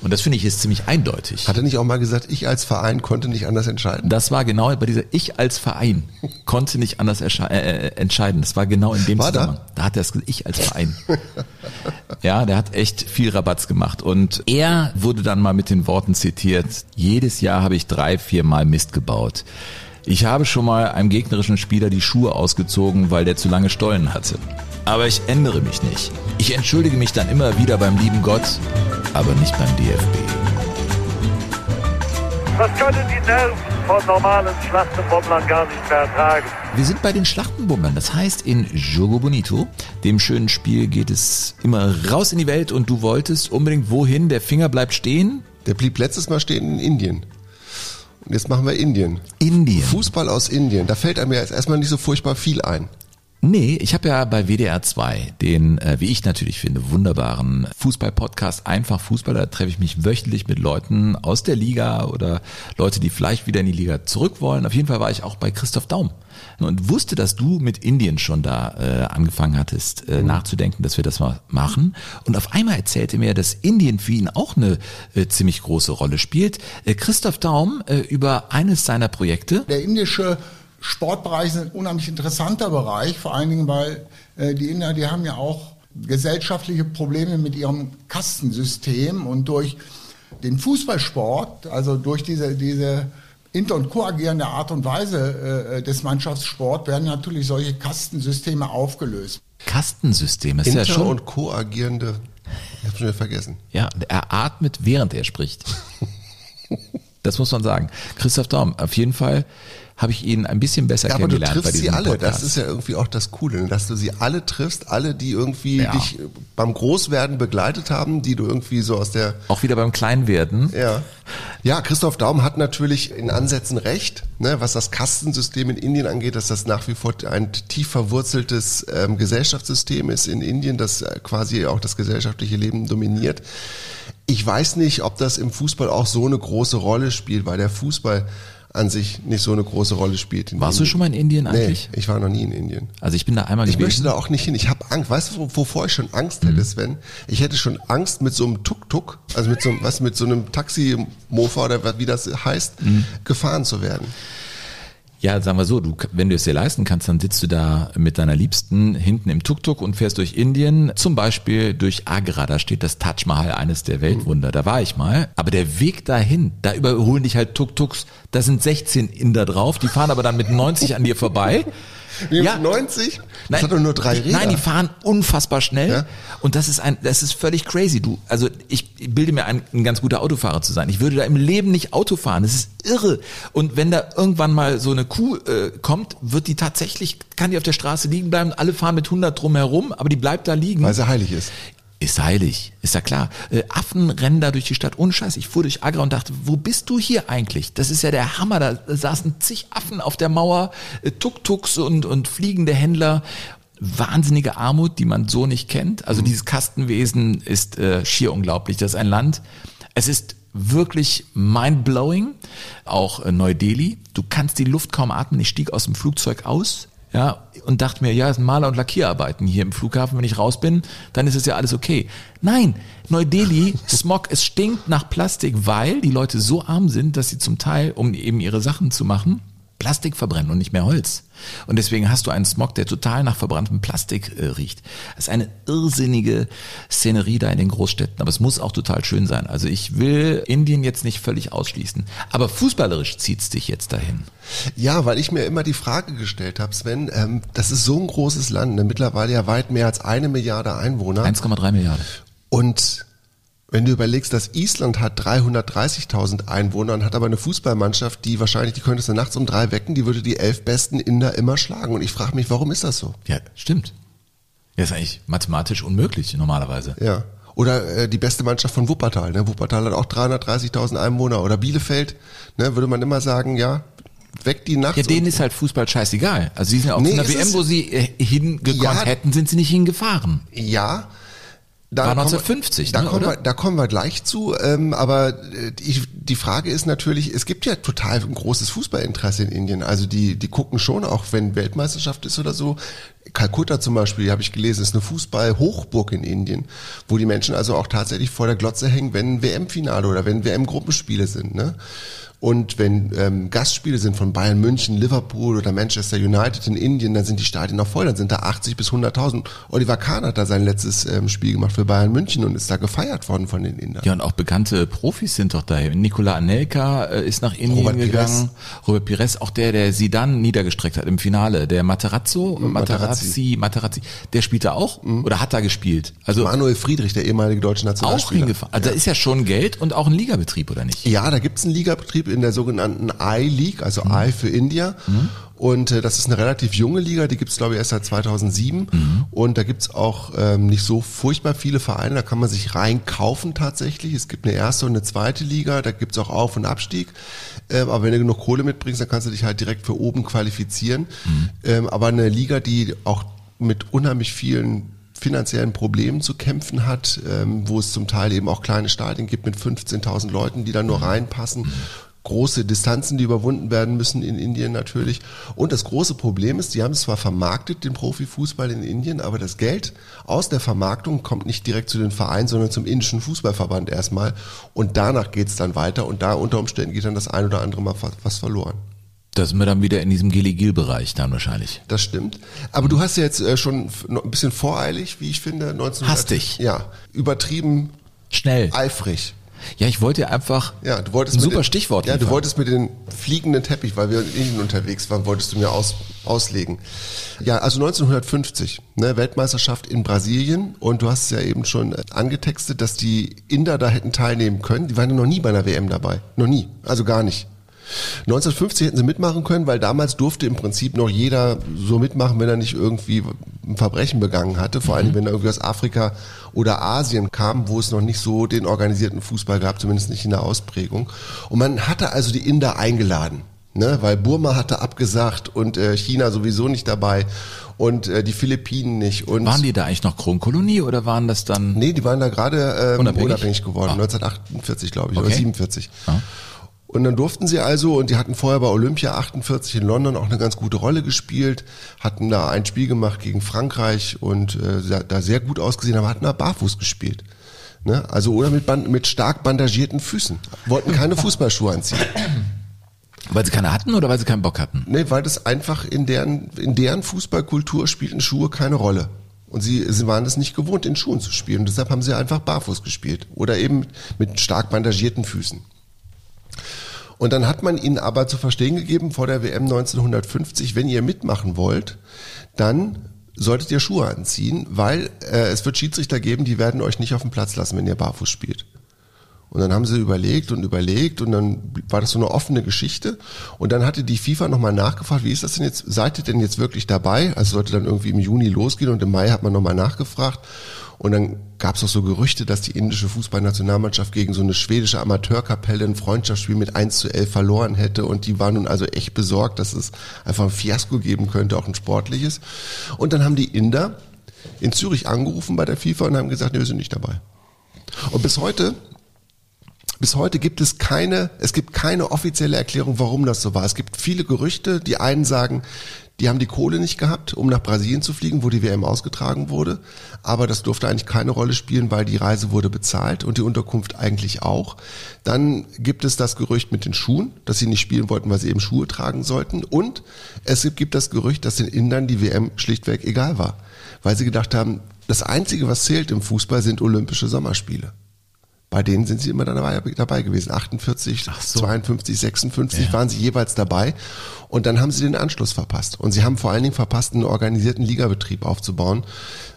Und das finde ich ist ziemlich eindeutig. Hat er nicht auch mal gesagt, ich als Verein konnte nicht anders entscheiden? Das war genau bei dieser Ich als Verein konnte nicht anders äh, äh, entscheiden. Das war genau in dem war Zusammenhang. Da? da hat er es Ich als Verein. ja, der hat echt viel Rabatz gemacht. Und er wurde dann mal mit den Worten zitiert, jedes Jahr habe ich drei, vier Mal Mist gebaut. Ich habe schon mal einem gegnerischen Spieler die Schuhe ausgezogen, weil der zu lange Stollen hatte. Aber ich ändere mich nicht. Ich entschuldige mich dann immer wieder beim lieben Gott, aber nicht beim DFB. Das können die Nerven von normalen Schlachtenbummlern gar nicht mehr ertragen. Wir sind bei den Schlachtenbummlern. Das heißt, in Jogo Bonito, dem schönen Spiel, geht es immer raus in die Welt und du wolltest unbedingt wohin? Der Finger bleibt stehen? Der blieb letztes Mal stehen in Indien. Jetzt machen wir Indien. Indien. Fußball aus Indien. Da fällt einem ja jetzt erstmal nicht so furchtbar viel ein. Nee, ich habe ja bei WDR 2 den, äh, wie ich natürlich finde, wunderbaren Fußball-Podcast Einfach Fußball. Da treffe ich mich wöchentlich mit Leuten aus der Liga oder Leute, die vielleicht wieder in die Liga zurück wollen. Auf jeden Fall war ich auch bei Christoph Daum und wusste, dass du mit Indien schon da äh, angefangen hattest äh, mhm. nachzudenken, dass wir das mal machen. Und auf einmal erzählte mir, dass Indien für ihn auch eine äh, ziemlich große Rolle spielt. Äh, Christoph Daum äh, über eines seiner Projekte. Der indische Sportbereich ist ein unheimlich interessanter Bereich, vor allen Dingen, weil äh, die Inder, die haben ja auch gesellschaftliche Probleme mit ihrem Kastensystem und durch den Fußballsport, also durch diese, diese inter- und koagierende Art und Weise äh, des Mannschaftssport werden natürlich solche Kastensysteme aufgelöst. Kastensysteme ist Inter- ja schon und koagierende, ich habe schon wieder vergessen. Ja, er atmet während er spricht. das muss man sagen. Christoph Daum, auf jeden Fall habe ich ihn ein bisschen besser ja, aber kennengelernt. du triffst sie alle. Podcast. Das ist ja irgendwie auch das Coole, ne? dass du sie alle triffst, alle, die irgendwie Ja. dich beim Großwerden begleitet haben, die du irgendwie so aus der auch wieder beim Kleinwerden. ja. Ja, Christoph Daum hat natürlich in Ansätzen recht, ne, was das Kastensystem in Indien angeht, dass das nach wie vor ein tief verwurzeltes ähm, Gesellschaftssystem ist in Indien, das äh, quasi auch das gesellschaftliche Leben dominiert. Ich weiß nicht, ob das im Fußball auch so eine große Rolle spielt, weil der Fußball an sich nicht so eine große Rolle spielt. in Warst du Indien. schon mal in Indien eigentlich? Nee, ich war noch nie in Indien. Also ich bin da einmal Ich gewesen. möchte da auch nicht hin. Ich habe Angst. Weißt du, wo- wovor ich schon Angst hätte, Mhm. Sven? Ich hätte schon Angst mit so einem Tuk-Tuk, also mit so, einem- was, mit so einem Taximofa oder wie das heißt, Mhm. gefahren zu werden. Ja, sagen wir so, du, wenn du es dir leisten kannst, dann sitzt du da mit deiner Liebsten hinten im Tuk-Tuk und fährst durch Indien, zum Beispiel durch Agra, da steht das Taj Mahal, eines der Weltwunder, da war ich mal. Aber der Weg dahin, da überholen dich halt Tuk-Tuks, da sind 16 Inder drauf, die fahren aber dann mit 90 an dir vorbei. Wie Ja. 90? Das Nein, hat doch nur drei Räder. Nein, die fahren unfassbar schnell. Ja. Und das ist ein, das ist völlig crazy. Du, also ich bilde mir ein, ein ganz guter Autofahrer zu sein. Ich würde da im Leben nicht Auto fahren. Das ist irre. Und wenn da irgendwann mal so eine Kuh äh, kommt, wird die tatsächlich, kann die auf der Straße liegen bleiben. Alle fahren mit 100 drumherum, aber die bleibt da liegen. Weil sie heilig ist. Ist heilig, ist ja klar. Äh, Affen rennen da durch die Stadt. Ohne Scheiß. Ich fuhr durch Agra und dachte, wo bist du hier eigentlich? Das ist ja der Hammer. Da saßen zig Affen auf der Mauer, äh, Tuk-Tuks und, und fliegende Händler. Wahnsinnige Armut, die man so nicht kennt. Also dieses Kastenwesen ist äh, schier unglaublich. Das ist ein Land. Es ist wirklich mind-blowing. Auch äh, Neu-Delhi. Du kannst die Luft kaum atmen. Ich stieg aus dem Flugzeug aus. Ja, und dachte mir, ja, es sind Maler- und Lackierarbeiten hier im Flughafen. Wenn ich raus bin, dann ist es ja alles okay. Nein, Neu-Delhi, Smog, es stinkt nach Plastik, weil die Leute so arm sind, dass sie zum Teil, um eben ihre Sachen zu machen, Plastik verbrennen und nicht mehr Holz. Und deswegen hast du einen Smog, der total nach verbranntem Plastik äh, riecht. Das ist eine irrsinnige Szenerie da in den Großstädten, aber es muss auch total schön sein. Also ich will Indien jetzt nicht völlig ausschließen, aber fußballerisch zieht's dich jetzt dahin. Ja, weil ich mir immer die Frage gestellt habe, Sven, ähm, das ist so ein großes Land, ne? mittlerweile ja weit mehr als eine Milliarde Einwohner. 1,3 Milliarden. Und wenn du überlegst, dass Island hat 330.000 Einwohner und hat aber eine Fußballmannschaft, die wahrscheinlich, die könntest du nachts um drei wecken, die würde die elf besten Inder immer schlagen. Und ich frage mich, warum ist das so? Ja, stimmt. Ja, ist eigentlich mathematisch unmöglich normalerweise. Ja. Oder äh, die beste Mannschaft von Wuppertal. Ne? Wuppertal hat auch 330.000 Einwohner. Oder Bielefeld, ne? würde man immer sagen, ja, weckt die nachts. Ja, denen ist halt Fußball scheißegal. Also sie sind auch Nee, der WM, wo sie äh, hingekonnt Ja. hätten, sind sie nicht hingefahren. Ja. Da War kommen 1950, wir, da, ne, kommen oder? wir, da kommen wir gleich zu. Ähm, aber äh, ich, die Frage ist natürlich, es gibt ja total ein großes Fußballinteresse in Indien. Also die, die gucken schon, auch wenn Weltmeisterschaft ist oder so, Kalkutta zum Beispiel, habe ich gelesen, ist eine Fußball-Hochburg in Indien, wo die Menschen also auch tatsächlich vor der Glotze hängen, wenn WM-Finale oder wenn WM-Gruppenspiele sind. Ne? Und wenn ähm, Gastspiele sind von Bayern München, Liverpool oder Manchester United in Indien, dann sind die Stadien noch voll, dann sind da 80 bis 100.000. Oliver Kahn hat da sein letztes ähm, Spiel gemacht für Bayern München und ist da gefeiert worden von den Indern. Ja, und auch bekannte Profis sind doch da. Nikola Anelka äh, ist nach Indien Robert gegangen. Robert Pires, auch der, der sie dann niedergestreckt hat im Finale. Der Materazzo, Materazzi, Materazzi, der spielt da auch oder hat da gespielt. Also Manuel Friedrich, der ehemalige deutsche auch Nationalspieler. hingefahren. Also da ist ja schon Geld und auch ein Ligabetrieb, oder nicht? Ja, da gibt's einen Ligabetrieb in der sogenannten I-League, also I für India. Und äh, das ist eine relativ junge Liga, die gibt's glaube ich erst seit 2007. Und da gibt's auch ähm, nicht so furchtbar viele Vereine, da kann man sich reinkaufen tatsächlich. Es gibt eine erste und eine zweite Liga, da gibt's auch Auf- und Abstieg. Ähm, aber wenn du genug Kohle mitbringst, dann kannst du dich halt direkt für oben qualifizieren. Ähm, aber eine Liga, die auch mit unheimlich vielen finanziellen Problemen zu kämpfen hat, ähm, wo es zum Teil eben auch kleine Stadien gibt mit 15.000 Leuten, die da nur reinpassen. Große Distanzen, die überwunden werden müssen in Indien natürlich. Und das große Problem ist, die haben es zwar vermarktet, den Profifußball in Indien, aber das Geld aus der Vermarktung kommt nicht direkt zu den Vereinen, sondern zum indischen Fußballverband erstmal. Und danach geht's dann weiter und da unter Umständen geht dann das ein oder andere Mal was verloren. Da sind wir dann wieder in diesem Gili-Gil-Bereich dann wahrscheinlich. Das stimmt. Aber du hast ja jetzt äh, schon ein bisschen voreilig, wie ich finde, 1900. Hastig. Ja, übertrieben Schnell. eifrig. Ja, ich wollte einfach Ja, du wolltest ein super den, Stichwort Ja, du liefern. wolltest mit den fliegenden Teppich, weil wir in Indien unterwegs waren, wolltest du mir aus, auslegen. Ja, also 1950, ne, Weltmeisterschaft in Brasilien und du hast es ja eben schon angetextet, dass die Inder da hätten teilnehmen können. Die waren ja noch nie bei einer WM dabei. Noch nie. Also gar nicht. 1950 hätten sie mitmachen können, weil damals durfte im Prinzip noch jeder so mitmachen, wenn er nicht irgendwie ein Verbrechen begangen hatte. Vor allem, wenn er irgendwie aus Afrika oder Asien kam, wo es noch nicht so den organisierten Fußball gab, zumindest nicht in der Ausprägung. Und man hatte also die Inder eingeladen. Ne, weil Burma hatte abgesagt und äh, China sowieso nicht dabei und äh, die Philippinen nicht. Und Waren die da eigentlich noch Kronkolonie oder waren das dann? Nee, die waren da gerade ähm, Unabhängig? unabhängig? geworden, Ah. 1948 glaube ich, oder Okay. 47. Ah. Und dann durften sie also, und die hatten vorher bei Olympia 48 in London auch eine ganz gute Rolle gespielt, hatten da ein Spiel gemacht gegen Frankreich und äh, da sehr gut ausgesehen, aber hatten da barfuß gespielt. Ne? Also oder mit, band, mit stark bandagierten Füßen. Wollten keine Fußballschuhe anziehen. Weil sie keine hatten oder weil sie keinen Bock hatten? Nee, weil das einfach in deren, in deren Fußballkultur spielten Schuhe keine Rolle. Und sie, sie waren es nicht gewohnt, in Schuhen zu spielen. Und deshalb haben sie einfach barfuß gespielt. Oder eben mit stark bandagierten Füßen. Und dann hat man ihnen aber zu verstehen gegeben vor der WM 1950, wenn ihr mitmachen wollt, dann solltet ihr Schuhe anziehen, weil äh, es wird Schiedsrichter geben, die werden euch nicht auf den Platz lassen, wenn ihr barfuß spielt. Und dann haben sie überlegt und überlegt und dann war das so eine offene Geschichte. Und dann hatte die FIFA nochmal nachgefragt, wie ist das denn jetzt, seid ihr denn jetzt wirklich dabei? Also sollte dann irgendwie im Juni losgehen und im Mai hat man nochmal nachgefragt. Und dann gab es auch so Gerüchte, dass die indische Fußballnationalmannschaft gegen so eine schwedische Amateurkapelle ein Freundschaftsspiel mit 1 zu 11 verloren hätte. Und die waren nun also echt besorgt, dass es einfach ein Fiasko geben könnte, auch ein sportliches. Und dann haben die Inder in Zürich angerufen bei der FIFA und haben gesagt, nee, wir sind nicht dabei. Und bis heute bis heute gibt es keine, es gibt keine offizielle Erklärung, warum das so war. Es gibt viele Gerüchte. Die einen sagen, die haben die Kohle nicht gehabt, um nach Brasilien zu fliegen, wo die WM ausgetragen wurde. Aber das durfte eigentlich keine Rolle spielen, weil die Reise wurde bezahlt und die Unterkunft eigentlich auch. Dann gibt es das Gerücht mit den Schuhen, dass sie nicht spielen wollten, weil sie eben Schuhe tragen sollten. Und es gibt das Gerücht, dass den Indern die WM schlichtweg egal war. Weil sie gedacht haben, das Einzige, was zählt im Fußball, sind Olympische Sommerspiele. Bei denen sind sie immer dabei, dabei gewesen. 48, so. 52, 56 Ja. waren sie jeweils dabei. Und dann haben sie den Anschluss verpasst. Und sie haben vor allen Dingen verpasst, einen organisierten Ligabetrieb aufzubauen.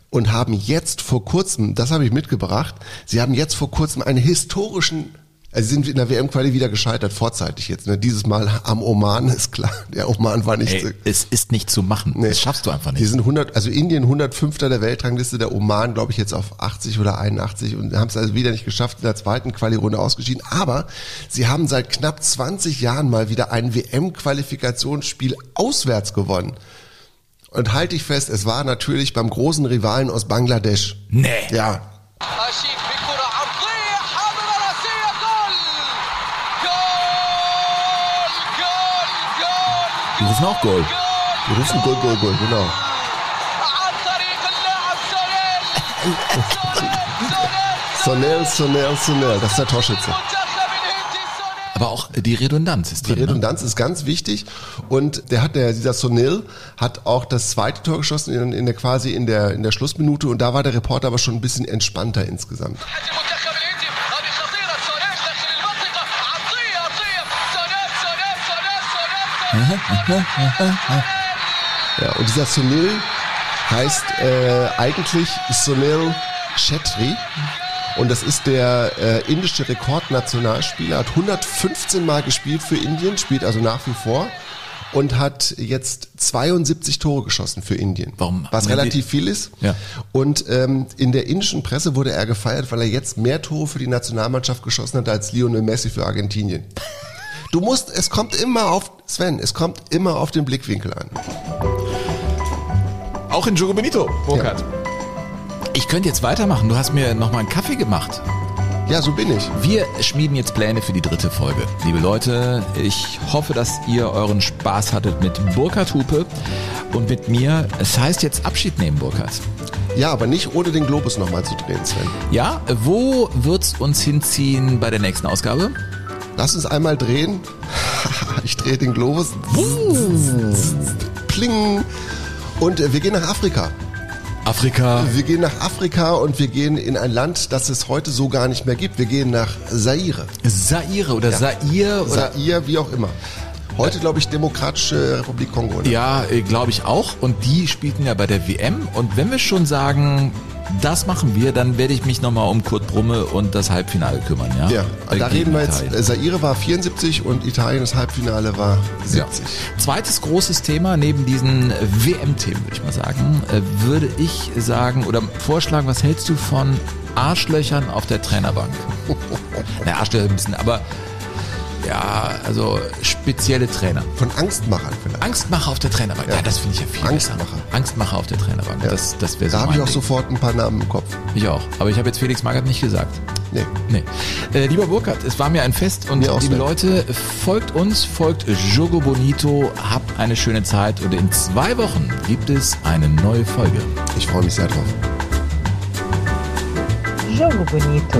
Und haben jetzt vor kurzem, das habe ich mitgebracht, sie haben jetzt vor kurzem einen historischen, also sind in der WM-Quali wieder gescheitert, vorzeitig jetzt. Ne? Dieses Mal am Oman ist klar. Der Oman war nicht. Ey, so, es ist nicht zu machen. Nee. Das schaffst du einfach nicht. Die sind 100, also Indien 105. der Weltrangliste, der Oman glaube ich jetzt auf 80 oder 81 und haben es also wieder nicht geschafft in der zweiten Quali-Runde ausgeschieden. Aber sie haben seit knapp 20 Jahren mal wieder ein WM-Qualifikationsspiel auswärts gewonnen. Und halte ich fest, es war natürlich beim großen Rivalen aus Bangladesch. Nee. Ja. Aschif. Die rufen auch Goal. die rufen Goal, Goal, Goal, genau. Sonel, Sonel, Sonel. Das ist der Torschütze. Aber auch die Redundanz ist Die drin. ne? Redundanz ist ganz wichtig und der hat der dieser Sonil hat auch das zweite Tor geschossen in, in der quasi in der in der Schlussminute und da war der Reporter aber schon ein bisschen entspannter insgesamt. Ja, und dieser Sunil heißt äh, eigentlich Sunil Shetty. Und das ist der äh, indische Rekordnationalspieler, hat 115 Mal gespielt für Indien, spielt also nach wie vor und hat jetzt 72 Tore geschossen für Indien. Warum Was relativ viel ist. Ja. Und ähm, in der indischen Presse wurde er gefeiert, weil er jetzt mehr Tore für die Nationalmannschaft geschossen hat als Lionel Messi für Argentinien. Du musst, es kommt immer auf, Sven, es kommt immer auf den Blickwinkel an. Auch in Jogo Benito, Burkhard. Ich könnte jetzt weitermachen. Du hast mir noch mal einen Kaffee gemacht. Ja, so bin ich. Wir schmieden jetzt Pläne für die dritte Folge. Liebe Leute, ich hoffe, dass ihr euren Spaß hattet mit Burkhard Hupe und mit mir. Es heißt jetzt Abschied nehmen, Burkhard. Ja, aber nicht ohne den Globus nochmal zu drehen, Sven. Ja, wo wird's uns hinziehen bei der nächsten Ausgabe? Lass uns einmal drehen. Ich drehe den Globus. Pling. Und wir gehen nach Afrika. Afrika. Wir gehen nach Afrika und wir gehen in ein Land, das es heute so gar nicht mehr gibt. Wir gehen nach Zaire. Zaire oder Zaire oder Zaire, wie auch immer. Heute, glaube ich, Demokratische Republik Kongo. Oder? Ja, glaube ich auch. Und die spielten ja bei der WM. Und wenn wir schon sagen, das machen wir, dann werde ich mich nochmal um Kurt Brumme und das Halbfinale kümmern. Ja, Ja, Äh, da gegen reden wir jetzt. Italien. äh, Zaire war 74 und Italien das Halbfinale war 70. Ja. Zweites großes Thema neben diesen WM-Themen, würde ich mal sagen, äh, würde ich sagen oder vorschlagen, was hältst du von Arschlöchern auf der Trainerbank? Na, Arschlöcher ein bisschen, aber ja, also spezielle Trainer. Von Angstmachern vielleicht. Angstmacher auf der Trainerbank. Ja, Ja. das finde ich ja viel Angstmacher. besser. Angstmacher auf der Trainerbank. Ja. Das, das wäre so Da habe ich auch Ding. sofort ein paar Namen im Kopf. Ich auch. Aber ich habe jetzt Felix Magath nicht gesagt. Nee. Nee. Äh, lieber Burkhard, es war mir ein Fest und liebe. Leute, folgt uns, folgt Jogo Bonito, habt eine schöne Zeit und in zwei Wochen gibt es eine neue Folge. Ich freue mich sehr drauf. Jogo Bonito.